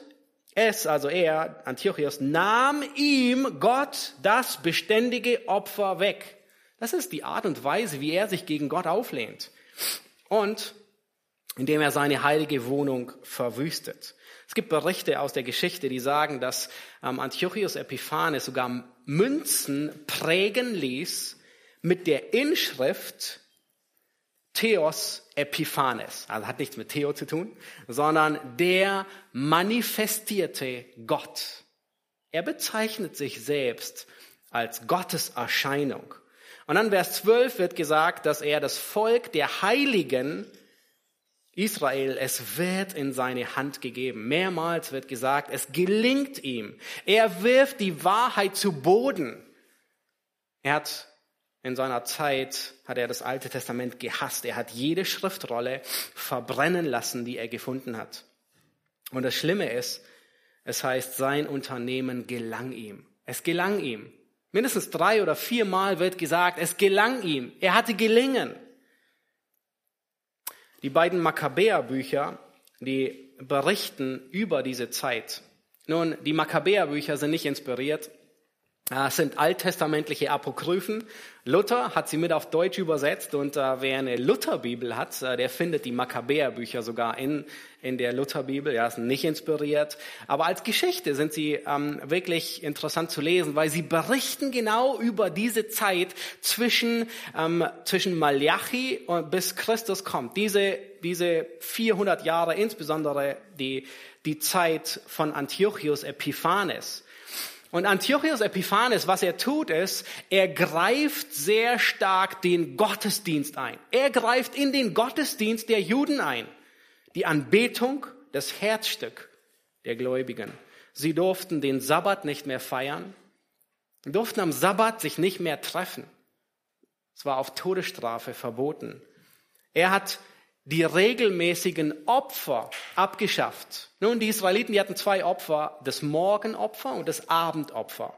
es, also er, Antiochus, nahm ihm Gott das beständige Opfer weg. Das ist die Art und Weise, wie er sich gegen Gott auflehnt. Und indem er seine heilige Wohnung verwüstet. Es gibt Berichte aus der Geschichte, die sagen, dass ähm, Antiochus Epiphanes sogar Münzen prägen ließ mit der Inschrift Theos Epiphanes. Also hat nichts mit Theo zu tun, sondern der manifestierte Gott. Er bezeichnet sich selbst als Gottes Erscheinung. Und dann Vers 12 wird gesagt, dass er das Volk der Heiligen Israel, es wird in seine Hand gegeben. Mehrmals wird gesagt, es gelingt ihm. Er wirft die Wahrheit zu Boden. Er hat in seiner Zeit hat er das Alte Testament gehasst. Er hat jede Schriftrolle verbrennen lassen, die er gefunden hat. Und das Schlimme ist, es heißt, sein Unternehmen gelang ihm. Es gelang ihm. Mindestens drei oder viermal wird gesagt, es gelang ihm. Er hatte gelingen. Die beiden Makkabäerbücher, die berichten über diese Zeit. Nun, die Makkabäerbücher sind nicht inspiriert sind alttestamentliche Apokryphen. Luther hat sie mit auf Deutsch übersetzt und äh, wer eine Lutherbibel hat, äh, der findet die Makkabäerbücher sogar in, in der Lutherbibel. Ja, sind nicht inspiriert. Aber als Geschichte sind sie ähm, wirklich interessant zu lesen, weil sie berichten genau über diese Zeit zwischen, ähm, zwischen Malachi und bis Christus kommt. Diese, diese 400 Jahre, insbesondere die, die Zeit von Antiochus Epiphanes. Und Antiochus Epiphanes, was er tut, ist, er greift sehr stark den Gottesdienst ein. Er greift in den Gottesdienst der Juden ein. Die Anbetung, das Herzstück der Gläubigen. Sie durften den Sabbat nicht mehr feiern, durften am Sabbat sich nicht mehr treffen. Es war auf Todesstrafe verboten. Er hat die regelmäßigen Opfer abgeschafft. Nun, die Israeliten, die hatten zwei Opfer, das Morgenopfer und das Abendopfer,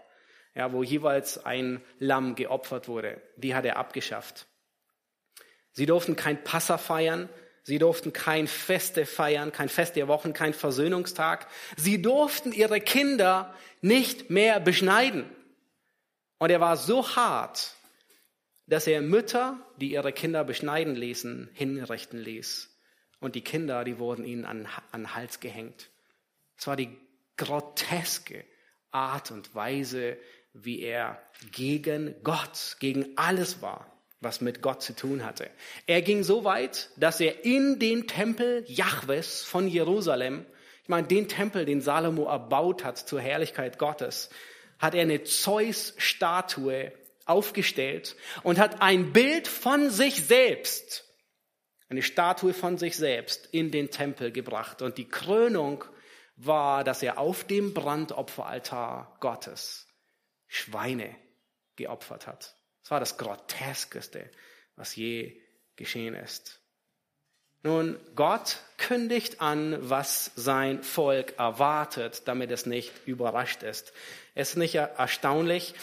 ja, wo jeweils ein Lamm geopfert wurde. Die hat er abgeschafft. Sie durften kein Passa feiern, sie durften kein Feste feiern, kein Fest der Wochen, kein Versöhnungstag. Sie durften ihre Kinder nicht mehr beschneiden. Und er war so hart, dass er Mütter, die ihre Kinder beschneiden ließen, hinrichten ließ. Und die Kinder, die wurden ihnen an, an Hals gehängt. Es war die groteske Art und Weise, wie er gegen Gott, gegen alles war, was mit Gott zu tun hatte. Er ging so weit, dass er in den Tempel Jahwes von Jerusalem, ich meine den Tempel, den Salomo erbaut hat zur Herrlichkeit Gottes, hat er eine Zeus-Statue aufgestellt und hat ein Bild von sich selbst, eine Statue von sich selbst in den Tempel gebracht. Und die Krönung war, dass er auf dem Brandopferaltar Gottes Schweine geopfert hat. Das war das Groteskeste, was je geschehen ist. Nun, Gott kündigt an, was sein Volk erwartet, damit es nicht überrascht ist. Es ist nicht erstaunlich,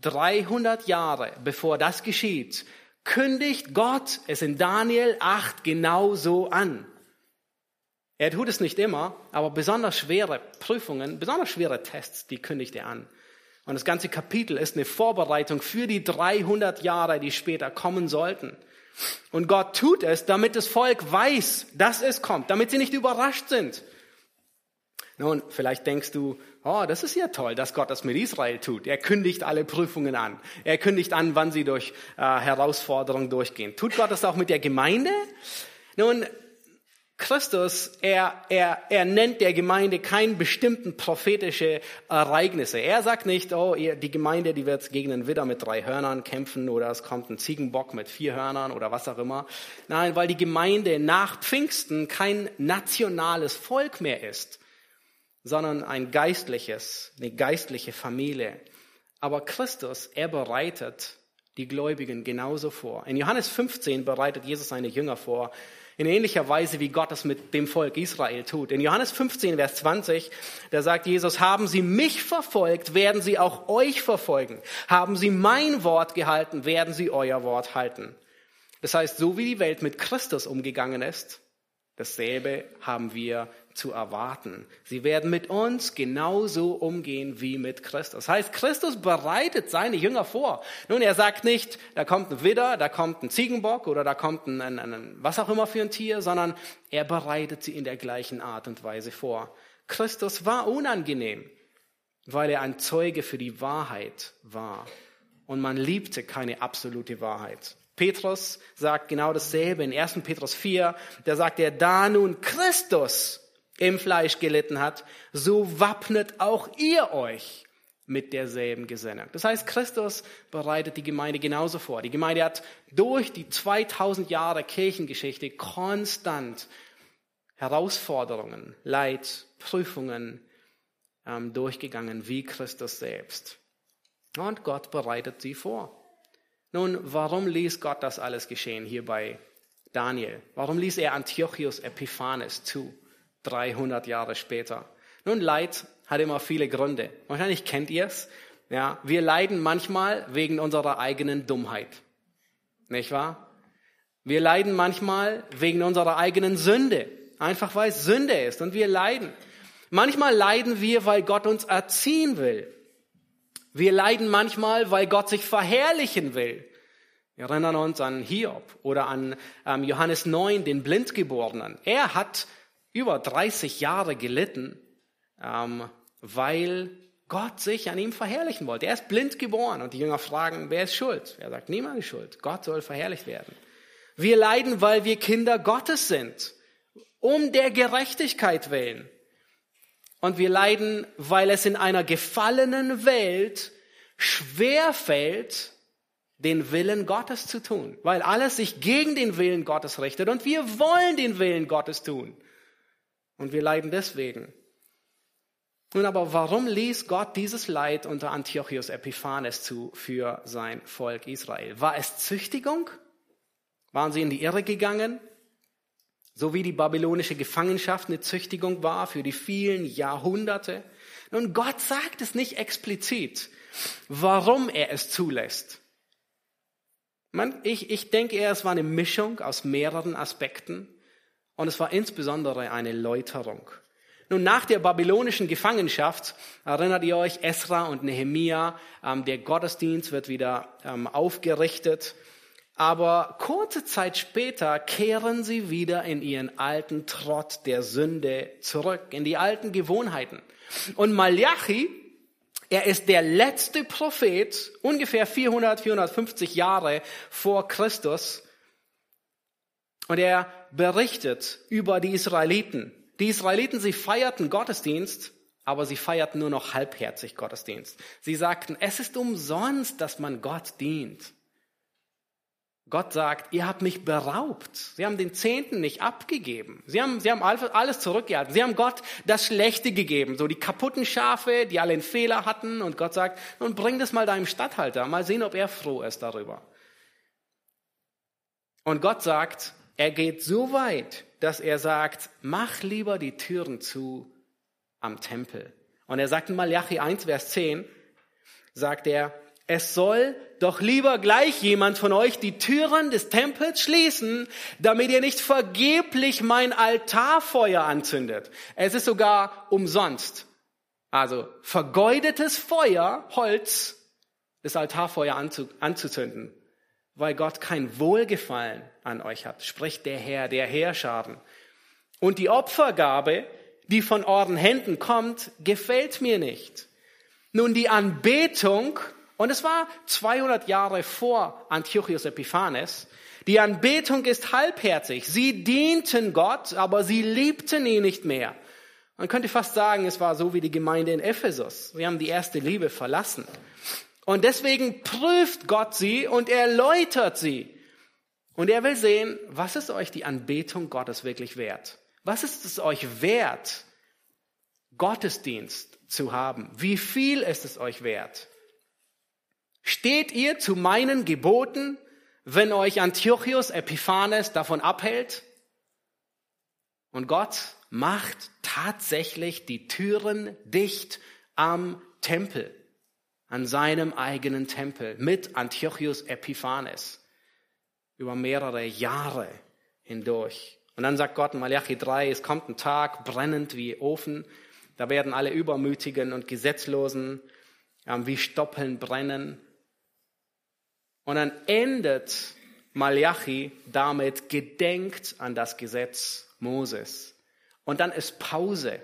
300 Jahre bevor das geschieht, kündigt Gott es in Daniel 8 genauso an. Er tut es nicht immer, aber besonders schwere Prüfungen, besonders schwere Tests, die kündigt er an. Und das ganze Kapitel ist eine Vorbereitung für die 300 Jahre, die später kommen sollten. Und Gott tut es, damit das Volk weiß, dass es kommt, damit sie nicht überrascht sind. Nun, vielleicht denkst du, oh, das ist ja toll, dass Gott das mit Israel tut. Er kündigt alle Prüfungen an. Er kündigt an, wann sie durch äh, Herausforderungen durchgehen. Tut Gott das auch mit der Gemeinde? Nun, Christus, er, er, er nennt der Gemeinde keinen bestimmten prophetische Ereignisse. Er sagt nicht, oh, die Gemeinde, die wird gegen den Widder mit drei Hörnern kämpfen oder es kommt ein Ziegenbock mit vier Hörnern oder was auch immer. Nein, weil die Gemeinde nach Pfingsten kein nationales Volk mehr ist sondern ein geistliches, eine geistliche Familie. Aber Christus, er bereitet die Gläubigen genauso vor. In Johannes 15 bereitet Jesus seine Jünger vor, in ähnlicher Weise, wie Gott es mit dem Volk Israel tut. In Johannes 15, Vers 20, da sagt Jesus, haben Sie mich verfolgt, werden Sie auch euch verfolgen. Haben Sie mein Wort gehalten, werden Sie euer Wort halten. Das heißt, so wie die Welt mit Christus umgegangen ist, dasselbe haben wir zu erwarten. Sie werden mit uns genauso umgehen wie mit Christus. Das heißt, Christus bereitet seine Jünger vor. Nun, er sagt nicht, da kommt ein Widder, da kommt ein Ziegenbock oder da kommt ein, ein, ein was auch immer für ein Tier, sondern er bereitet sie in der gleichen Art und Weise vor. Christus war unangenehm, weil er ein Zeuge für die Wahrheit war. Und man liebte keine absolute Wahrheit. Petrus sagt genau dasselbe in 1. Petrus 4. Da sagt er, da nun Christus im Fleisch gelitten hat, so wappnet auch ihr euch mit derselben Gesinnung. Das heißt, Christus bereitet die Gemeinde genauso vor. Die Gemeinde hat durch die 2000 Jahre Kirchengeschichte konstant Herausforderungen, Leid, Prüfungen ähm, durchgegangen, wie Christus selbst. Und Gott bereitet sie vor. Nun, warum ließ Gott das alles geschehen hier bei Daniel? Warum ließ er Antiochus Epiphanes zu? 300 Jahre später. Nun, Leid hat immer viele Gründe. Wahrscheinlich kennt ihr es. Ja, wir leiden manchmal wegen unserer eigenen Dummheit. Nicht wahr? Wir leiden manchmal wegen unserer eigenen Sünde. Einfach weil es Sünde ist und wir leiden. Manchmal leiden wir, weil Gott uns erziehen will. Wir leiden manchmal, weil Gott sich verherrlichen will. Wir erinnern uns an Hiob oder an ähm, Johannes 9, den Blindgeborenen. Er hat über 30 Jahre gelitten, ähm, weil Gott sich an ihm verherrlichen wollte. Er ist blind geboren und die Jünger fragen, wer ist schuld? Er sagt, niemand ist schuld. Gott soll verherrlicht werden. Wir leiden, weil wir Kinder Gottes sind, um der Gerechtigkeit willen. Und wir leiden, weil es in einer gefallenen Welt schwer fällt, den Willen Gottes zu tun, weil alles sich gegen den Willen Gottes richtet und wir wollen den Willen Gottes tun. Und wir leiden deswegen. Nun aber, warum ließ Gott dieses Leid unter Antiochus Epiphanes zu für sein Volk Israel? War es Züchtigung? Waren sie in die Irre gegangen? So wie die babylonische Gefangenschaft eine Züchtigung war für die vielen Jahrhunderte? Nun, Gott sagt es nicht explizit, warum er es zulässt. Man, ich, ich denke eher, es war eine Mischung aus mehreren Aspekten und es war insbesondere eine Läuterung. Nun, nach der babylonischen Gefangenschaft erinnert ihr euch, Esra und Nehemia, ähm, der Gottesdienst wird wieder ähm, aufgerichtet. Aber kurze Zeit später kehren sie wieder in ihren alten Trott der Sünde zurück, in die alten Gewohnheiten. Und Malachi, er ist der letzte Prophet, ungefähr 400, 450 Jahre vor Christus. Und er berichtet über die Israeliten. Die Israeliten, sie feierten Gottesdienst, aber sie feierten nur noch halbherzig Gottesdienst. Sie sagten, es ist umsonst, dass man Gott dient. Gott sagt, ihr habt mich beraubt. Sie haben den Zehnten nicht abgegeben. Sie haben, sie haben alles zurückgehalten. Sie haben Gott das Schlechte gegeben, so die kaputten Schafe, die alle einen Fehler hatten. Und Gott sagt, nun bring das mal deinem Statthalter, mal sehen, ob er froh ist darüber. Und Gott sagt, er geht so weit, dass er sagt, mach lieber die Türen zu am Tempel. Und er sagt in Malachi 1, Vers 10, sagt er, es soll doch lieber gleich jemand von euch die Türen des Tempels schließen, damit ihr nicht vergeblich mein Altarfeuer anzündet. Es ist sogar umsonst. Also vergeudetes Feuer, Holz, das Altarfeuer anzuzünden, weil Gott kein Wohlgefallen an euch hat, spricht der Herr, der Herrscharen. Und die Opfergabe, die von euren Händen kommt, gefällt mir nicht. Nun, die Anbetung und es war 200 Jahre vor Antiochus Epiphanes. Die Anbetung ist halbherzig. Sie dienten Gott, aber sie liebten ihn nicht mehr. Man könnte fast sagen, es war so wie die Gemeinde in Ephesus. Sie haben die erste Liebe verlassen. Und deswegen prüft Gott sie und er läutert sie. Und er will sehen, was ist euch die Anbetung Gottes wirklich wert? Was ist es euch wert, Gottesdienst zu haben? Wie viel ist es euch wert? Steht ihr zu meinen Geboten, wenn euch Antiochus Epiphanes davon abhält? Und Gott macht tatsächlich die Türen dicht am Tempel, an seinem eigenen Tempel mit Antiochus Epiphanes über mehrere Jahre hindurch. Und dann sagt Gott in Malachi 3, es kommt ein Tag brennend wie Ofen, da werden alle Übermütigen und Gesetzlosen wie Stoppeln brennen und dann endet Malachi damit, gedenkt an das Gesetz Moses. Und dann ist Pause.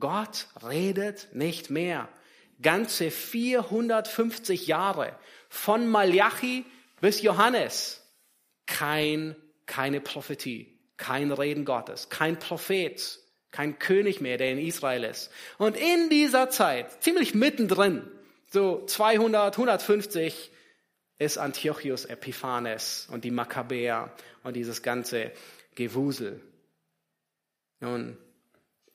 Gott redet nicht mehr. Ganze 450 Jahre von Malachi bis Johannes. Kein, keine Prophetie, kein Reden Gottes, kein Prophet, kein König mehr, der in Israel ist. Und in dieser Zeit, ziemlich mittendrin, so 200, 150 ist Antiochus Epiphanes und die Makkabäer und dieses ganze Gewusel. Nun,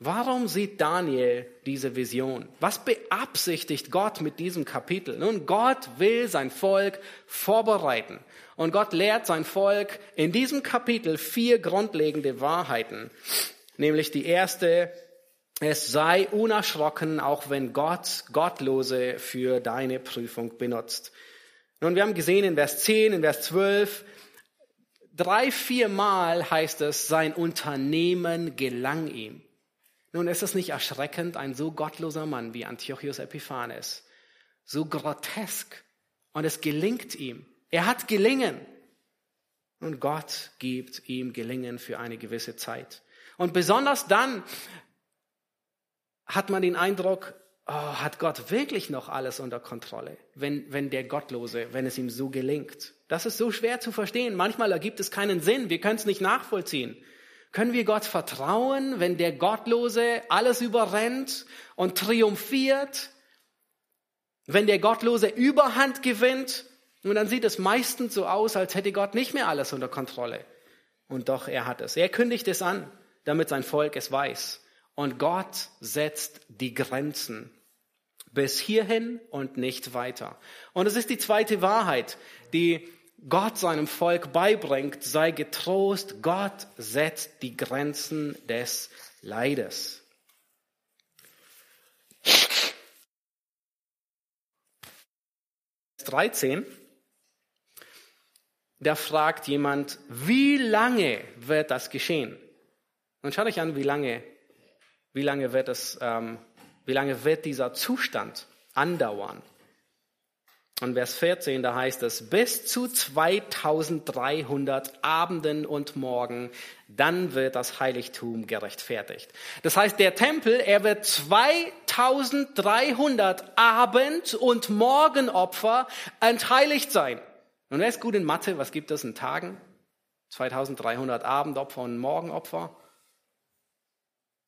warum sieht Daniel diese Vision? Was beabsichtigt Gott mit diesem Kapitel? Nun, Gott will sein Volk vorbereiten. Und Gott lehrt sein Volk in diesem Kapitel vier grundlegende Wahrheiten. Nämlich die erste, es sei unerschrocken, auch wenn Gott Gottlose für deine Prüfung benutzt. Nun, wir haben gesehen in Vers 10, in Vers 12, drei, vier Mal heißt es, sein Unternehmen gelang ihm. Nun, ist es nicht erschreckend, ein so gottloser Mann wie Antiochus Epiphanes, so grotesk, und es gelingt ihm. Er hat gelingen. Und Gott gibt ihm Gelingen für eine gewisse Zeit. Und besonders dann hat man den Eindruck, oh, hat Gott wirklich noch alles unter Kontrolle, wenn, wenn der Gottlose, wenn es ihm so gelingt? Das ist so schwer zu verstehen. Manchmal ergibt es keinen Sinn. Wir können es nicht nachvollziehen. Können wir Gott vertrauen, wenn der Gottlose alles überrennt und triumphiert? Wenn der Gottlose Überhand gewinnt? Und dann sieht es meistens so aus, als hätte Gott nicht mehr alles unter Kontrolle. Und doch, er hat es. Er kündigt es an, damit sein Volk es weiß. Und Gott setzt die Grenzen bis hierhin und nicht weiter. Und es ist die zweite Wahrheit, die Gott seinem Volk beibringt, sei getrost, Gott setzt die Grenzen des Leides. 13, da fragt jemand, wie lange wird das geschehen? Und schaut euch an, wie lange, wie lange wird es, ähm, wie lange wird dieser Zustand andauern? Und Vers 14, da heißt es, bis zu 2300 Abenden und Morgen, dann wird das Heiligtum gerechtfertigt. Das heißt, der Tempel, er wird 2300 Abend- und Morgenopfer entheiligt sein. Und wer ist gut in Mathe? Was gibt es in Tagen? 2300 Abendopfer und Morgenopfer?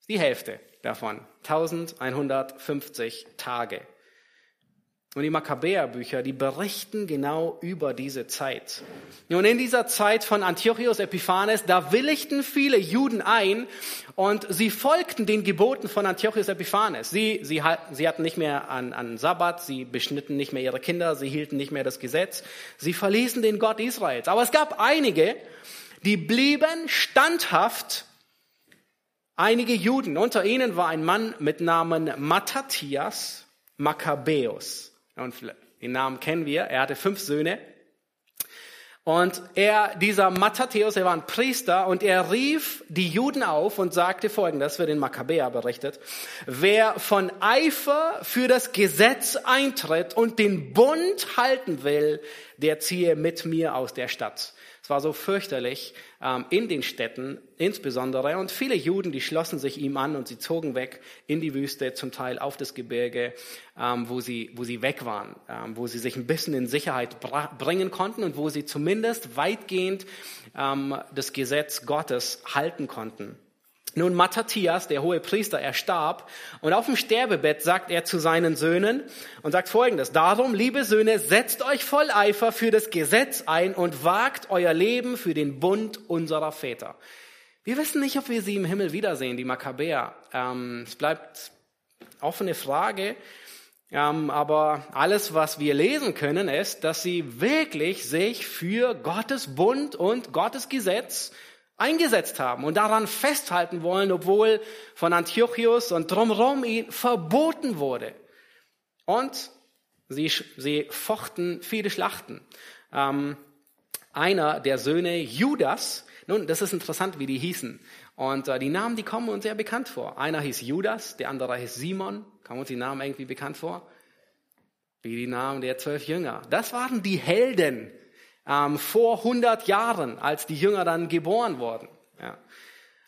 Die Hälfte davon. 1150 Tage. Und die Makkabäerbücher, die berichten genau über diese Zeit. Und in dieser Zeit von Antiochus Epiphanes, da willigten viele Juden ein und sie folgten den Geboten von Antiochus Epiphanes. Sie, sie, sie hatten nicht mehr an, an Sabbat, sie beschnitten nicht mehr ihre Kinder, sie hielten nicht mehr das Gesetz, sie verließen den Gott Israels. Aber es gab einige, die blieben standhaft einige Juden. Unter ihnen war ein Mann mit Namen Matthias Makkabäus. Und den Namen kennen wir. Er hatte fünf Söhne. Und er, dieser Matthäus, er war ein Priester und er rief die Juden auf und sagte folgendes, wird in Makkabäer berichtet. Wer von Eifer für das Gesetz eintritt und den Bund halten will, der ziehe mit mir aus der Stadt. Es war so fürchterlich ähm, in den Städten insbesondere. Und viele Juden, die schlossen sich ihm an und sie zogen weg in die Wüste, zum Teil auf das Gebirge, ähm, wo, sie, wo sie weg waren, ähm, wo sie sich ein bisschen in Sicherheit bringen konnten und wo sie zumindest weitgehend ähm, das Gesetz Gottes halten konnten. Nun, Matthias, der hohe Priester, er starb und auf dem Sterbebett sagt er zu seinen Söhnen und sagt folgendes, darum, liebe Söhne, setzt euch voll Eifer für das Gesetz ein und wagt euer Leben für den Bund unserer Väter. Wir wissen nicht, ob wir sie im Himmel wiedersehen, die Makkabäer. Ähm, es bleibt offene Frage, ähm, aber alles, was wir lesen können, ist, dass sie wirklich sich für Gottes Bund und Gottes Gesetz eingesetzt haben und daran festhalten wollen, obwohl von Antiochus und drumherum ihn verboten wurde. Und sie, sie fochten viele Schlachten. Ähm, einer der Söhne Judas, nun, das ist interessant, wie die hießen. Und äh, die Namen, die kommen uns sehr bekannt vor. Einer hieß Judas, der andere hieß Simon. Kommen uns die Namen irgendwie bekannt vor? Wie die Namen der zwölf Jünger. Das waren die Helden ähm, vor 100 Jahren, als die Jünger dann geboren wurden. Ja.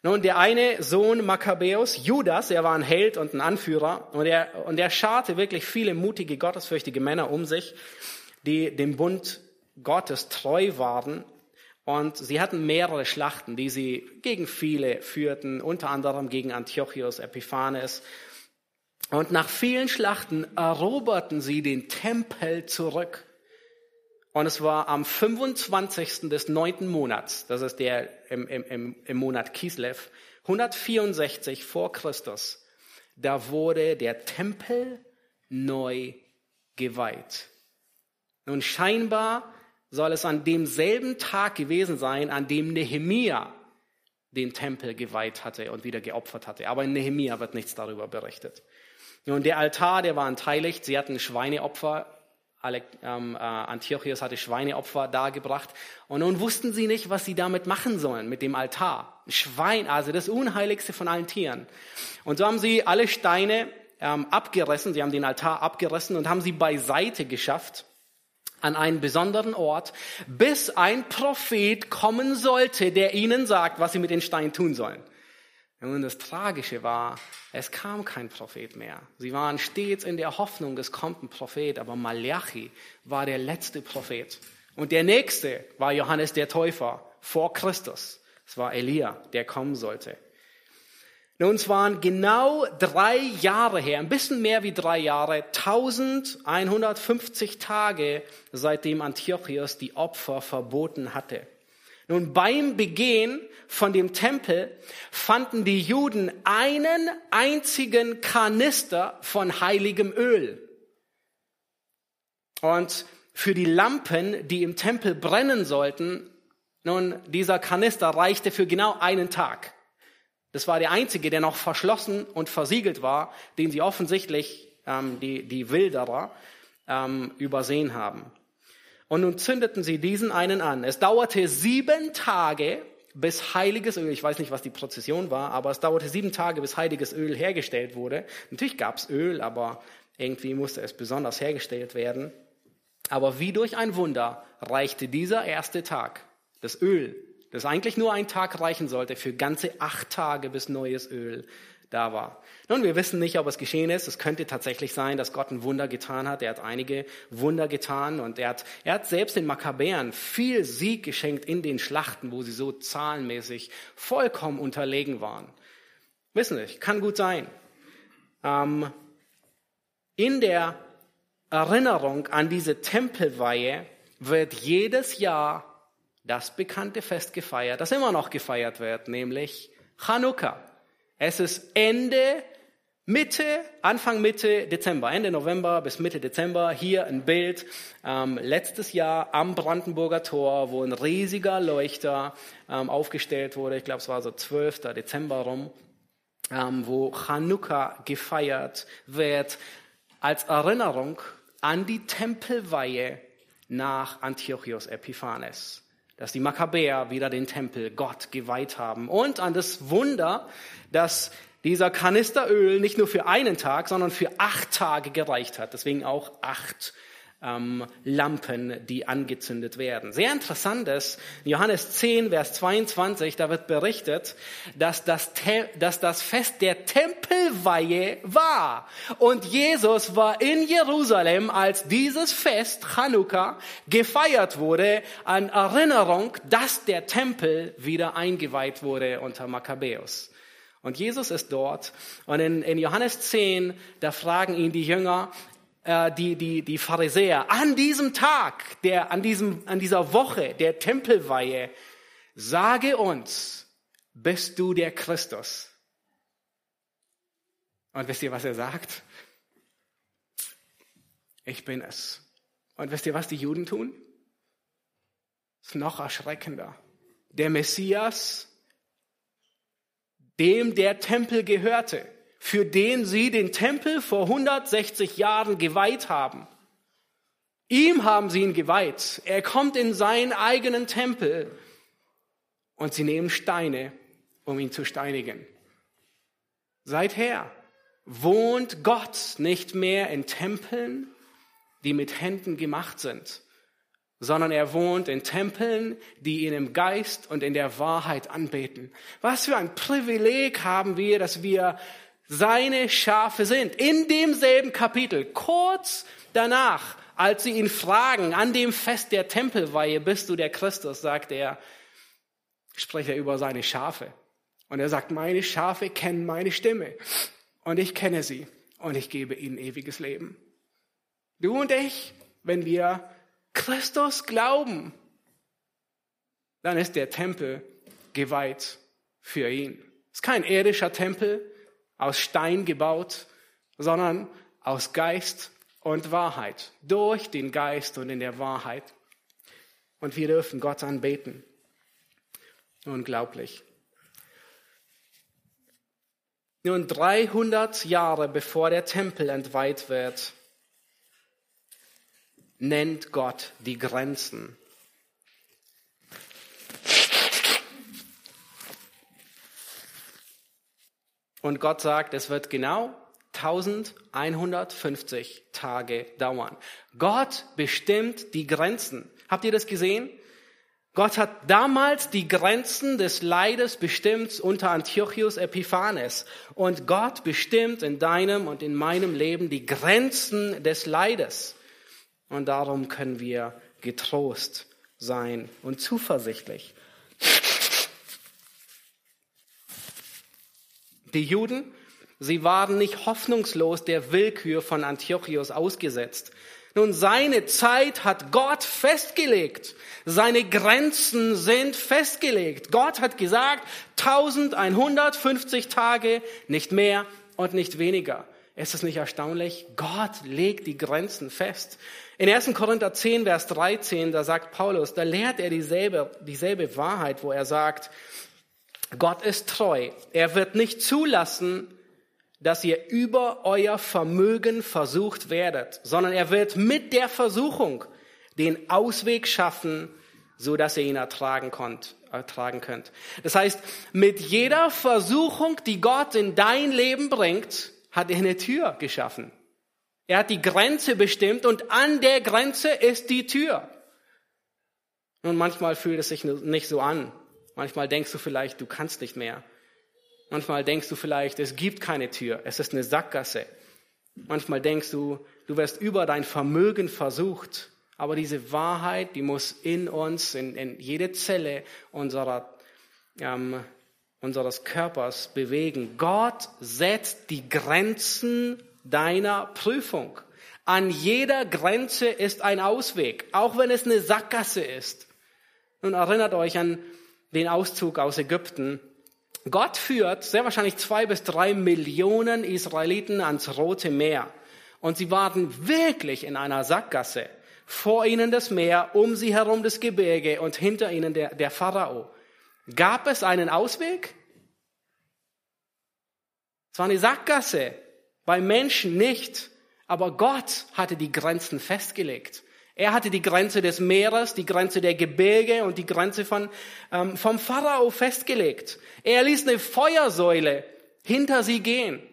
Nun, der eine Sohn Makkabäus, Judas, er war ein Held und ein Anführer und er, und er scharte wirklich viele mutige, gottesfürchtige Männer um sich, die dem Bund Gottes treu waren und sie hatten mehrere Schlachten, die sie gegen viele führten, unter anderem gegen Antiochus Epiphanes. Und nach vielen Schlachten eroberten sie den Tempel zurück. Und es war am 25. des neunten Monats, das ist der im, im, im Monat Kislev, 164 vor Christus, da wurde der Tempel neu geweiht. Nun scheinbar soll es an demselben Tag gewesen sein, an dem Nehemia den Tempel geweiht hatte und wieder geopfert hatte. Aber in Nehemia wird nichts darüber berichtet. Und der Altar, der war entheiligt. Sie hatten Schweineopfer ähm, äh, Antiochus hatte Schweineopfer dargebracht. Und nun wussten sie nicht, was sie damit machen sollen, mit dem Altar. Schwein, also das Unheiligste von allen Tieren. Und so haben sie alle Steine ähm, abgerissen, sie haben den Altar abgerissen und haben sie beiseite geschafft an einen besonderen Ort, bis ein Prophet kommen sollte, der ihnen sagt, was sie mit den Steinen tun sollen. Und das Tragische war, es kam kein Prophet mehr. Sie waren stets in der Hoffnung, es kommt ein Prophet, aber Malachi war der letzte Prophet. Und der nächste war Johannes der Täufer vor Christus. Es war Elia, der kommen sollte. Nun, es waren genau drei Jahre her, ein bisschen mehr wie drei Jahre, 1150 Tage, seitdem Antiochus die Opfer verboten hatte. Nun, beim Begehen von dem Tempel fanden die Juden einen einzigen Kanister von heiligem Öl. Und für die Lampen, die im Tempel brennen sollten, nun, dieser Kanister reichte für genau einen Tag. Das war der einzige, der noch verschlossen und versiegelt war, den sie offensichtlich, ähm, die, die Wilderer, ähm, übersehen haben. Und nun zündeten sie diesen einen an. Es dauerte sieben Tage, bis heiliges Öl, ich weiß nicht, was die Prozession war, aber es dauerte sieben Tage, bis heiliges Öl hergestellt wurde. Natürlich gab es Öl, aber irgendwie musste es besonders hergestellt werden. Aber wie durch ein Wunder reichte dieser erste Tag, das Öl, das eigentlich nur ein Tag reichen sollte, für ganze acht Tage, bis neues Öl da war. Nun, wir wissen nicht, ob es geschehen ist. Es könnte tatsächlich sein, dass Gott ein Wunder getan hat. Er hat einige Wunder getan und er hat, er hat selbst den Makkabäern viel Sieg geschenkt in den Schlachten, wo sie so zahlenmäßig vollkommen unterlegen waren. Wissen nicht, kann gut sein. Ähm, in der Erinnerung an diese Tempelweihe wird jedes Jahr das bekannte Fest gefeiert, das immer noch gefeiert wird, nämlich Chanukka. Es ist Ende, Mitte, Anfang Mitte Dezember, Ende November bis Mitte Dezember. Hier ein Bild ähm, letztes Jahr am Brandenburger Tor, wo ein riesiger Leuchter ähm, aufgestellt wurde. Ich glaube, es war so 12. Dezember rum, ähm, wo Chanukka gefeiert wird als Erinnerung an die Tempelweihe nach Antiochus Epiphanes, dass die Makkabäer wieder den Tempel Gott geweiht haben und an das Wunder, dass dieser Kanister Öl nicht nur für einen Tag, sondern für acht Tage gereicht hat. Deswegen auch acht ähm, Lampen, die angezündet werden. Sehr interessant ist, in Johannes 10, Vers 22, da wird berichtet, dass das, dass das Fest der Tempelweihe war. Und Jesus war in Jerusalem, als dieses Fest, Chanukka, gefeiert wurde, an Erinnerung, dass der Tempel wieder eingeweiht wurde unter Makkabäus. Und Jesus ist dort. Und in, in Johannes 10, da fragen ihn die Jünger, äh, die, die, die Pharisäer, an diesem Tag, der, an, diesem, an dieser Woche der Tempelweihe, sage uns, bist du der Christus? Und wisst ihr, was er sagt? Ich bin es. Und wisst ihr, was die Juden tun? ist noch erschreckender. Der Messias, dem der Tempel gehörte, für den sie den Tempel vor 160 Jahren geweiht haben. Ihm haben sie ihn geweiht. Er kommt in seinen eigenen Tempel und sie nehmen Steine, um ihn zu steinigen. Seither wohnt Gott nicht mehr in Tempeln, die mit Händen gemacht sind, sondern er wohnt in Tempeln, die ihn im Geist und in der Wahrheit anbeten. Was für ein Privileg haben wir, dass wir seine Schafe sind. In demselben Kapitel, kurz danach, als sie ihn fragen, an dem Fest der Tempelweihe, bist du der Christus, sagt er, spricht er über seine Schafe. Und er sagt, meine Schafe kennen meine Stimme und ich kenne sie und ich gebe ihnen ewiges Leben. Du und ich, wenn wir Christus glauben, dann ist der Tempel geweiht für ihn. Es ist kein irdischer Tempel, aus Stein gebaut, sondern aus Geist und Wahrheit, durch den Geist und in der Wahrheit. Und wir dürfen Gott anbeten. Unglaublich. Nun 300 Jahre bevor der Tempel entweiht wird, nennt Gott die Grenzen Und Gott sagt, es wird genau 1150 Tage dauern. Gott bestimmt die Grenzen. Habt ihr das gesehen? Gott hat damals die Grenzen des Leides bestimmt unter Antiochus Epiphanes. Und Gott bestimmt in deinem und in meinem Leben die Grenzen des Leides. Und darum können wir getrost sein und zuversichtlich. Die Juden, sie waren nicht hoffnungslos der Willkür von Antiochus ausgesetzt. Nun, seine Zeit hat Gott festgelegt. Seine Grenzen sind festgelegt. Gott hat gesagt, 1150 Tage, nicht mehr und nicht weniger. Ist es nicht erstaunlich? Gott legt die Grenzen fest. In 1. Korinther 10, Vers 13, da sagt Paulus, da lehrt er dieselbe, dieselbe Wahrheit, wo er sagt, Gott ist treu. Er wird nicht zulassen, dass ihr über euer Vermögen versucht werdet, sondern er wird mit der Versuchung den Ausweg schaffen, so dass ihr ihn ertragen könnt, ertragen könnt. Das heißt, mit jeder Versuchung, die Gott in dein Leben bringt, hat er eine Tür geschaffen. Er hat die Grenze bestimmt und an der Grenze ist die Tür. Und manchmal fühlt es sich nicht so an. Manchmal denkst du vielleicht, du kannst nicht mehr. Manchmal denkst du vielleicht, es gibt keine Tür, es ist eine Sackgasse. Manchmal denkst du, du wirst über dein Vermögen versucht. Aber diese Wahrheit, die muss in uns, in, in jede Zelle unserer, ähm, unseres Körpers bewegen. Gott setzt die Grenzen deiner Prüfung. An jeder Grenze ist ein Ausweg, auch wenn es eine Sackgasse ist. Nun erinnert euch an den Auszug aus Ägypten. Gott führt sehr wahrscheinlich zwei bis drei Millionen Israeliten ans Rote Meer. Und sie waren wirklich in einer Sackgasse. Vor ihnen das Meer, um sie herum das Gebirge und hinter ihnen der, der Pharao. Gab es einen Ausweg? Es war eine Sackgasse. Bei Menschen nicht. Aber Gott hatte die Grenzen festgelegt. Er hatte die Grenze des Meeres, die Grenze der Gebirge und die Grenze von, ähm, vom Pharao festgelegt. Er ließ eine Feuersäule hinter sie gehen.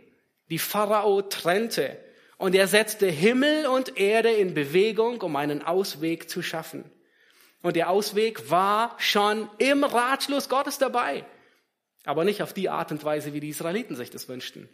Die Pharao trennte. Und er setzte Himmel und Erde in Bewegung, um einen Ausweg zu schaffen. Und der Ausweg war schon im Ratschluss Gottes dabei. Aber nicht auf die Art und Weise, wie die Israeliten sich das wünschten.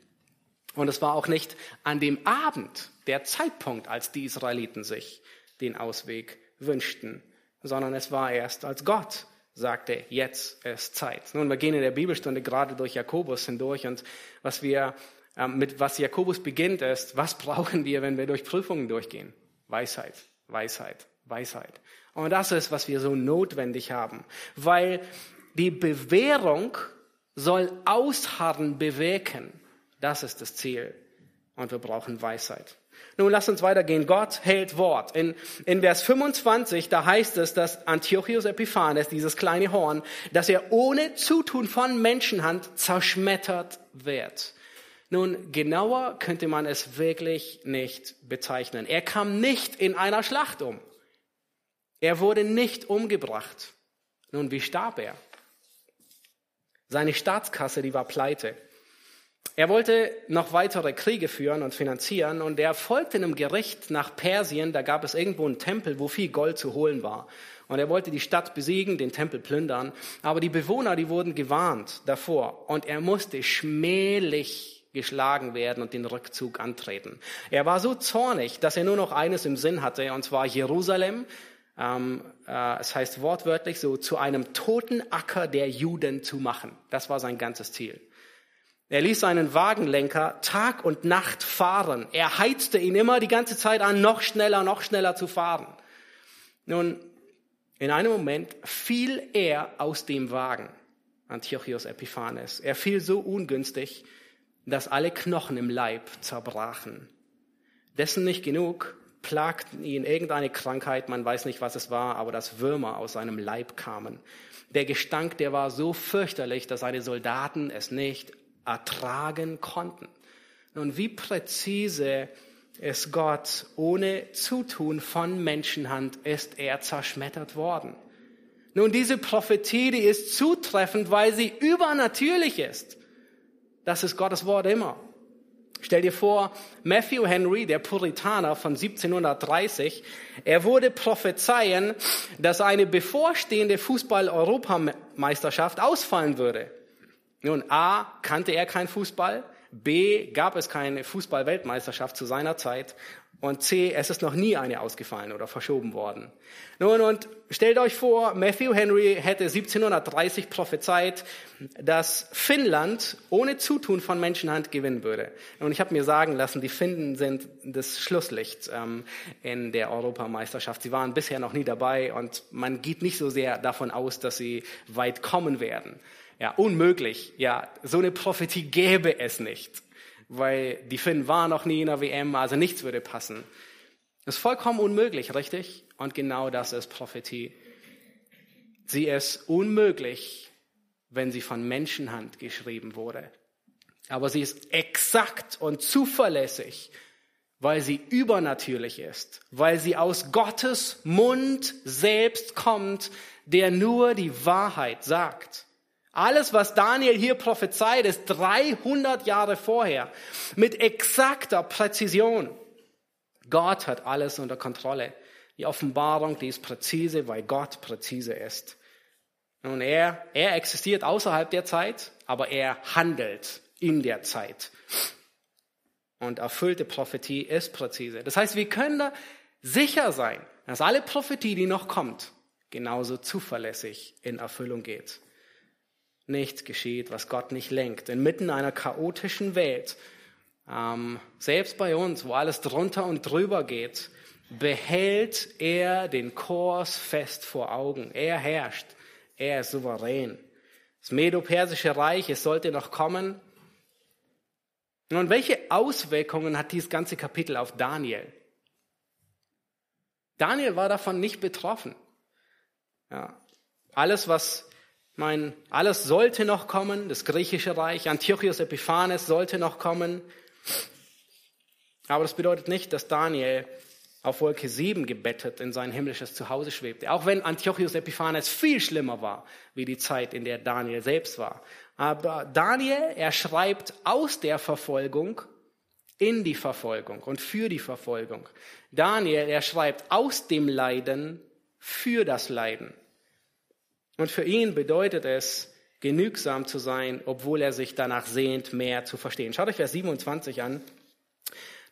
Und es war auch nicht an dem Abend der Zeitpunkt, als die Israeliten sich den Ausweg wünschten, sondern es war erst, als Gott sagte, jetzt ist Zeit. Nun, wir gehen in der Bibelstunde gerade durch Jakobus hindurch und was wir, äh, mit was Jakobus beginnt ist, was brauchen wir, wenn wir durch Prüfungen durchgehen? Weisheit, Weisheit, Weisheit. Und das ist, was wir so notwendig haben, weil die Bewährung soll Ausharren bewirken. Das ist das Ziel. Und wir brauchen Weisheit. Nun lass uns weitergehen. Gott hält Wort. In, in Vers 25, da heißt es, dass Antiochus Epiphanes, dieses kleine Horn, dass er ohne Zutun von Menschenhand zerschmettert wird. Nun, genauer könnte man es wirklich nicht bezeichnen. Er kam nicht in einer Schlacht um. Er wurde nicht umgebracht. Nun, wie starb er? Seine Staatskasse, die war pleite. Er wollte noch weitere Kriege führen und finanzieren und er folgte einem Gericht nach Persien. Da gab es irgendwo einen Tempel, wo viel Gold zu holen war. Und er wollte die Stadt besiegen, den Tempel plündern. Aber die Bewohner, die wurden gewarnt davor. Und er musste schmählich geschlagen werden und den Rückzug antreten. Er war so zornig, dass er nur noch eines im Sinn hatte, und zwar Jerusalem. Ähm, äh, es heißt wortwörtlich so, zu einem toten Acker der Juden zu machen. Das war sein ganzes Ziel. Er ließ seinen Wagenlenker Tag und Nacht fahren. Er heizte ihn immer die ganze Zeit an, noch schneller, noch schneller zu fahren. Nun, in einem Moment fiel er aus dem Wagen, Antiochus Epiphanes. Er fiel so ungünstig, dass alle Knochen im Leib zerbrachen. Dessen nicht genug, plagten ihn irgendeine Krankheit, man weiß nicht, was es war, aber dass Würmer aus seinem Leib kamen. Der Gestank, der war so fürchterlich, dass seine Soldaten es nicht ertragen konnten. Nun, wie präzise ist Gott, ohne Zutun von Menschenhand ist er zerschmettert worden. Nun, diese Prophetie, die ist zutreffend, weil sie übernatürlich ist. Das ist Gottes Wort immer. Stell dir vor, Matthew Henry, der Puritaner von 1730, er wurde prophezeien, dass eine bevorstehende Fußball-Europameisterschaft ausfallen würde. Nun, A, kannte er kein Fußball. B, gab es keine Fußball-Weltmeisterschaft zu seiner Zeit. Und C, es ist noch nie eine ausgefallen oder verschoben worden. Nun, und stellt euch vor, Matthew Henry hätte 1730 prophezeit, dass Finnland ohne Zutun von Menschenhand gewinnen würde. Und ich habe mir sagen lassen, die Finnen sind das Schlusslicht ähm, in der Europameisterschaft. Sie waren bisher noch nie dabei und man geht nicht so sehr davon aus, dass sie weit kommen werden. Ja, unmöglich. Ja, so eine Prophetie gäbe es nicht weil die Finnen waren noch nie in der WM, also nichts würde passen. Das ist vollkommen unmöglich, richtig? Und genau das ist Prophetie. Sie ist unmöglich, wenn sie von Menschenhand geschrieben wurde. Aber sie ist exakt und zuverlässig, weil sie übernatürlich ist, weil sie aus Gottes Mund selbst kommt, der nur die Wahrheit sagt. Alles, was Daniel hier prophezeit, ist 300 Jahre vorher mit exakter Präzision. Gott hat alles unter Kontrolle. Die Offenbarung, die ist präzise, weil Gott präzise ist. Und er, er existiert außerhalb der Zeit, aber er handelt in der Zeit. Und erfüllte Prophetie ist präzise. Das heißt, wir können da sicher sein, dass alle Prophetie, die noch kommt, genauso zuverlässig in Erfüllung geht. Nichts geschieht, was Gott nicht lenkt. Inmitten einer chaotischen Welt, ähm, selbst bei uns, wo alles drunter und drüber geht, behält er den Kurs fest vor Augen. Er herrscht. Er ist souverän. Das Medo-Persische Reich, es sollte noch kommen. Nun, welche Auswirkungen hat dieses ganze Kapitel auf Daniel? Daniel war davon nicht betroffen. Ja, alles, was mein, alles sollte noch kommen, das griechische Reich, Antiochus Epiphanes sollte noch kommen. Aber das bedeutet nicht, dass Daniel auf Wolke 7 gebettet in sein himmlisches Zuhause schwebte. Auch wenn Antiochus Epiphanes viel schlimmer war, wie die Zeit, in der Daniel selbst war. Aber Daniel, er schreibt aus der Verfolgung in die Verfolgung und für die Verfolgung. Daniel, er schreibt aus dem Leiden für das Leiden. Und für ihn bedeutet es, genügsam zu sein, obwohl er sich danach sehnt, mehr zu verstehen. Schaut euch Vers 27 an.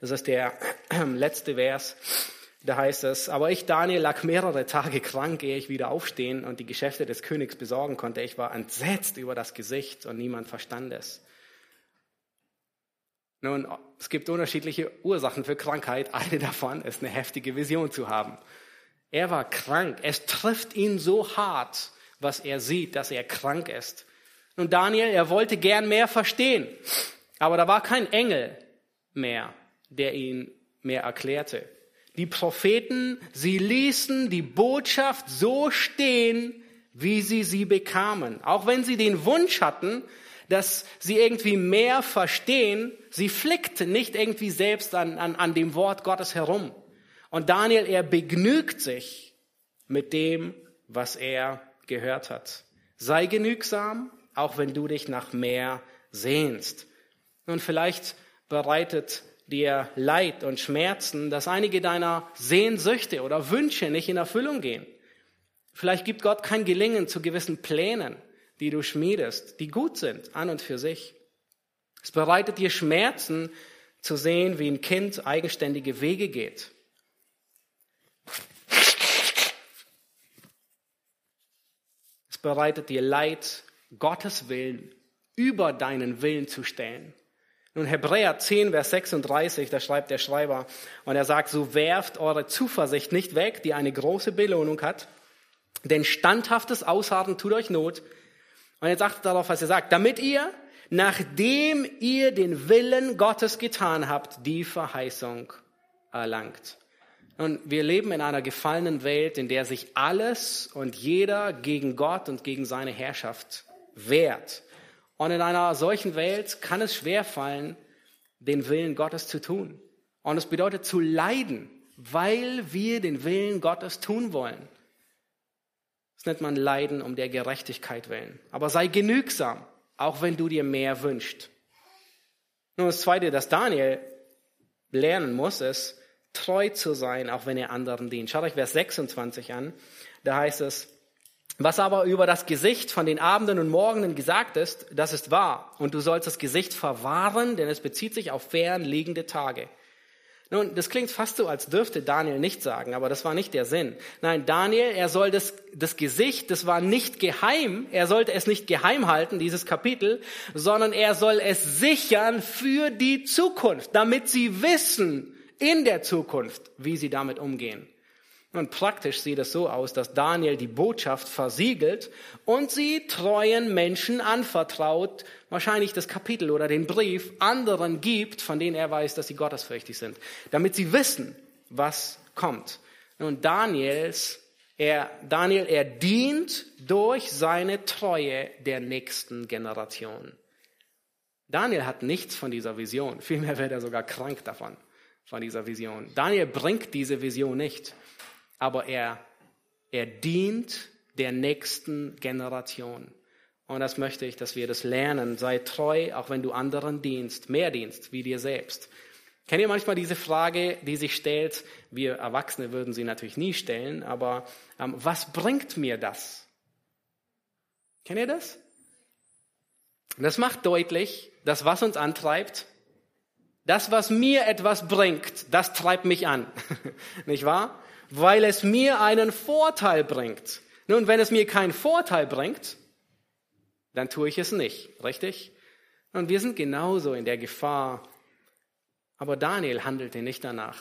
Das ist der letzte Vers. Da heißt es, aber ich, Daniel, lag mehrere Tage krank, ehe ich wieder aufstehen und die Geschäfte des Königs besorgen konnte. Ich war entsetzt über das Gesicht und niemand verstand es. Nun, es gibt unterschiedliche Ursachen für Krankheit. Eine davon ist eine heftige Vision zu haben. Er war krank. Es trifft ihn so hart, was er sieht, dass er krank ist. Und Daniel, er wollte gern mehr verstehen, aber da war kein Engel mehr, der ihn mehr erklärte. Die Propheten, sie ließen die Botschaft so stehen, wie sie sie bekamen. Auch wenn sie den Wunsch hatten, dass sie irgendwie mehr verstehen, sie flickten nicht irgendwie selbst an, an, an dem Wort Gottes herum. Und Daniel, er begnügt sich mit dem, was er gehört hat. Sei genügsam, auch wenn du dich nach mehr sehnst. Und vielleicht bereitet dir Leid und Schmerzen, dass einige deiner Sehnsüchte oder Wünsche nicht in Erfüllung gehen. Vielleicht gibt Gott kein Gelingen zu gewissen Plänen, die du schmiedest, die gut sind an und für sich. Es bereitet dir Schmerzen zu sehen, wie ein Kind eigenständige Wege geht. Bereitet dir Leid, Gottes Willen über deinen Willen zu stellen. Nun Hebräer 10, Vers 36, da schreibt der Schreiber, und er sagt, so werft eure Zuversicht nicht weg, die eine große Belohnung hat, denn standhaftes Ausharren tut euch Not. Und jetzt achtet darauf, was er sagt, damit ihr, nachdem ihr den Willen Gottes getan habt, die Verheißung erlangt. Und wir leben in einer gefallenen Welt, in der sich alles und jeder gegen Gott und gegen seine Herrschaft wehrt. Und in einer solchen Welt kann es schwer fallen, den Willen Gottes zu tun. Und es bedeutet zu leiden, weil wir den Willen Gottes tun wollen. Das nennt man Leiden um der Gerechtigkeit willen. Aber sei genügsam, auch wenn du dir mehr wünschst. Nun, das Zweite, das Daniel lernen muss, ist, treu zu sein, auch wenn ihr anderen dient. Schaut euch Vers 26 an. Da heißt es, was aber über das Gesicht von den Abenden und Morgenen gesagt ist, das ist wahr. Und du sollst das Gesicht verwahren, denn es bezieht sich auf fern liegende Tage. Nun, das klingt fast so, als dürfte Daniel nicht sagen, aber das war nicht der Sinn. Nein, Daniel, er soll das, das Gesicht, das war nicht geheim, er sollte es nicht geheim halten, dieses Kapitel, sondern er soll es sichern für die Zukunft, damit sie wissen in der Zukunft, wie sie damit umgehen. Und praktisch sieht es so aus, dass Daniel die Botschaft versiegelt und sie treuen Menschen anvertraut, wahrscheinlich das Kapitel oder den Brief anderen gibt, von denen er weiß, dass sie gottesfürchtig sind, damit sie wissen, was kommt. Und Daniels, er, Daniel, er dient durch seine Treue der nächsten Generation. Daniel hat nichts von dieser Vision. Vielmehr wird er sogar krank davon, von dieser Vision. Daniel bringt diese Vision nicht aber er, er dient der nächsten Generation. Und das möchte ich, dass wir das lernen. Sei treu, auch wenn du anderen dienst, mehr dienst wie dir selbst. Kennt ihr manchmal diese Frage, die sich stellt? Wir Erwachsene würden sie natürlich nie stellen, aber ähm, was bringt mir das? Kennt ihr das? Das macht deutlich, dass was uns antreibt, das, was mir etwas bringt, das treibt mich an. Nicht wahr? weil es mir einen Vorteil bringt. Nun, wenn es mir keinen Vorteil bringt, dann tue ich es nicht, richtig? Und wir sind genauso in der Gefahr. Aber Daniel handelte nicht danach.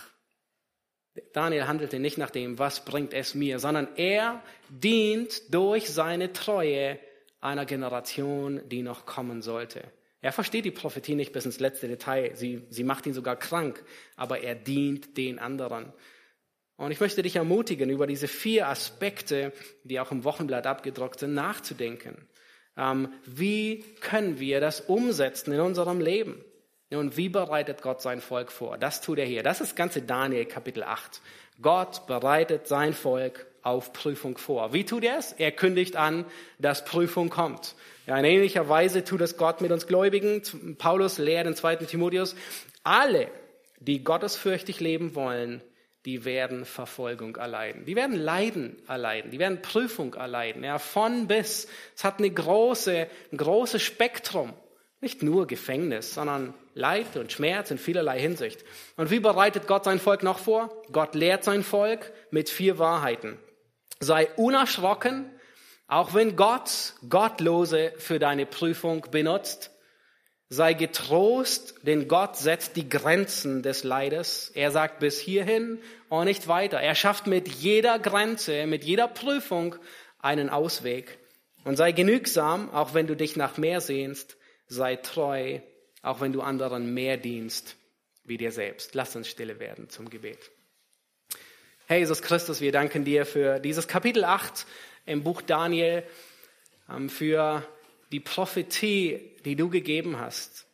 Daniel handelte nicht nach dem, was bringt es mir, sondern er dient durch seine Treue einer Generation, die noch kommen sollte. Er versteht die Prophetie nicht bis ins letzte Detail. Sie, sie macht ihn sogar krank, aber er dient den anderen. Und ich möchte dich ermutigen, über diese vier Aspekte, die auch im Wochenblatt abgedruckt sind, nachzudenken. Ähm, wie können wir das umsetzen in unserem Leben? Und wie bereitet Gott sein Volk vor? Das tut er hier. Das ist ganze Daniel Kapitel 8. Gott bereitet sein Volk auf Prüfung vor. Wie tut er es? Er kündigt an, dass Prüfung kommt. Ja, in ähnlicher Weise tut es Gott mit uns Gläubigen. Paulus lehrt in 2. Timotheus, alle, die gottesfürchtig leben wollen, die werden Verfolgung erleiden. Die werden Leiden erleiden. Die werden Prüfung erleiden. Ja, von bis. Es hat eine große, ein großes Spektrum. Nicht nur Gefängnis, sondern Leid und Schmerz in vielerlei Hinsicht. Und wie bereitet Gott sein Volk noch vor? Gott lehrt sein Volk mit vier Wahrheiten. Sei unerschrocken, auch wenn Gott Gottlose für deine Prüfung benutzt. Sei getrost, denn Gott setzt die Grenzen des Leides. Er sagt bis hierhin und nicht weiter. Er schafft mit jeder Grenze, mit jeder Prüfung einen Ausweg. Und sei genügsam, auch wenn du dich nach mehr sehnst. Sei treu, auch wenn du anderen mehr dienst wie dir selbst. Lass uns stille werden zum Gebet. Herr Jesus Christus, wir danken dir für dieses Kapitel 8 im Buch Daniel, ähm, für die Prophetie, die du gegeben hast.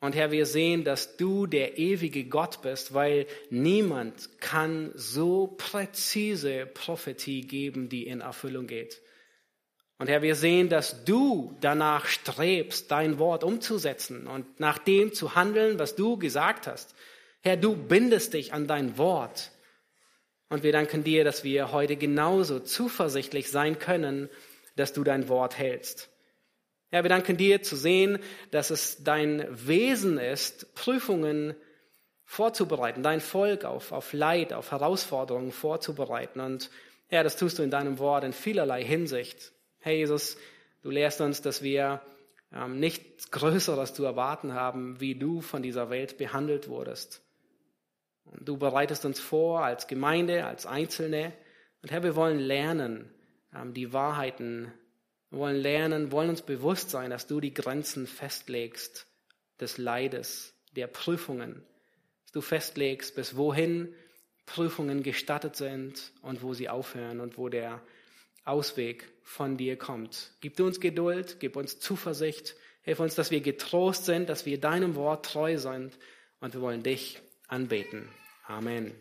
Und Herr, wir sehen, dass du der ewige Gott bist, weil niemand kann so präzise Prophetie geben, die in Erfüllung geht. Und Herr, wir sehen, dass du danach strebst, dein Wort umzusetzen und nach dem zu handeln, was du gesagt hast. Herr, du bindest dich an dein Wort. Und wir danken dir, dass wir heute genauso zuversichtlich sein können, dass du dein Wort hältst. Herr, wir danken dir zu sehen, dass es dein Wesen ist, Prüfungen vorzubereiten, dein Volk auf, auf Leid, auf Herausforderungen vorzubereiten. Und Herr, das tust du in deinem Wort in vielerlei Hinsicht. Herr Jesus, du lehrst uns, dass wir ähm, nichts Größeres zu erwarten haben, wie du von dieser Welt behandelt wurdest. Und du bereitest uns vor als Gemeinde, als Einzelne. Und Herr, wir wollen lernen, ähm, die Wahrheiten wir wollen lernen, wollen uns bewusst sein, dass du die Grenzen festlegst des Leides, der Prüfungen. Dass du festlegst, bis wohin Prüfungen gestattet sind und wo sie aufhören und wo der Ausweg von dir kommt. Gib du uns Geduld, gib uns Zuversicht, hilf uns, dass wir getrost sind, dass wir deinem Wort treu sind und wir wollen dich anbeten. Amen.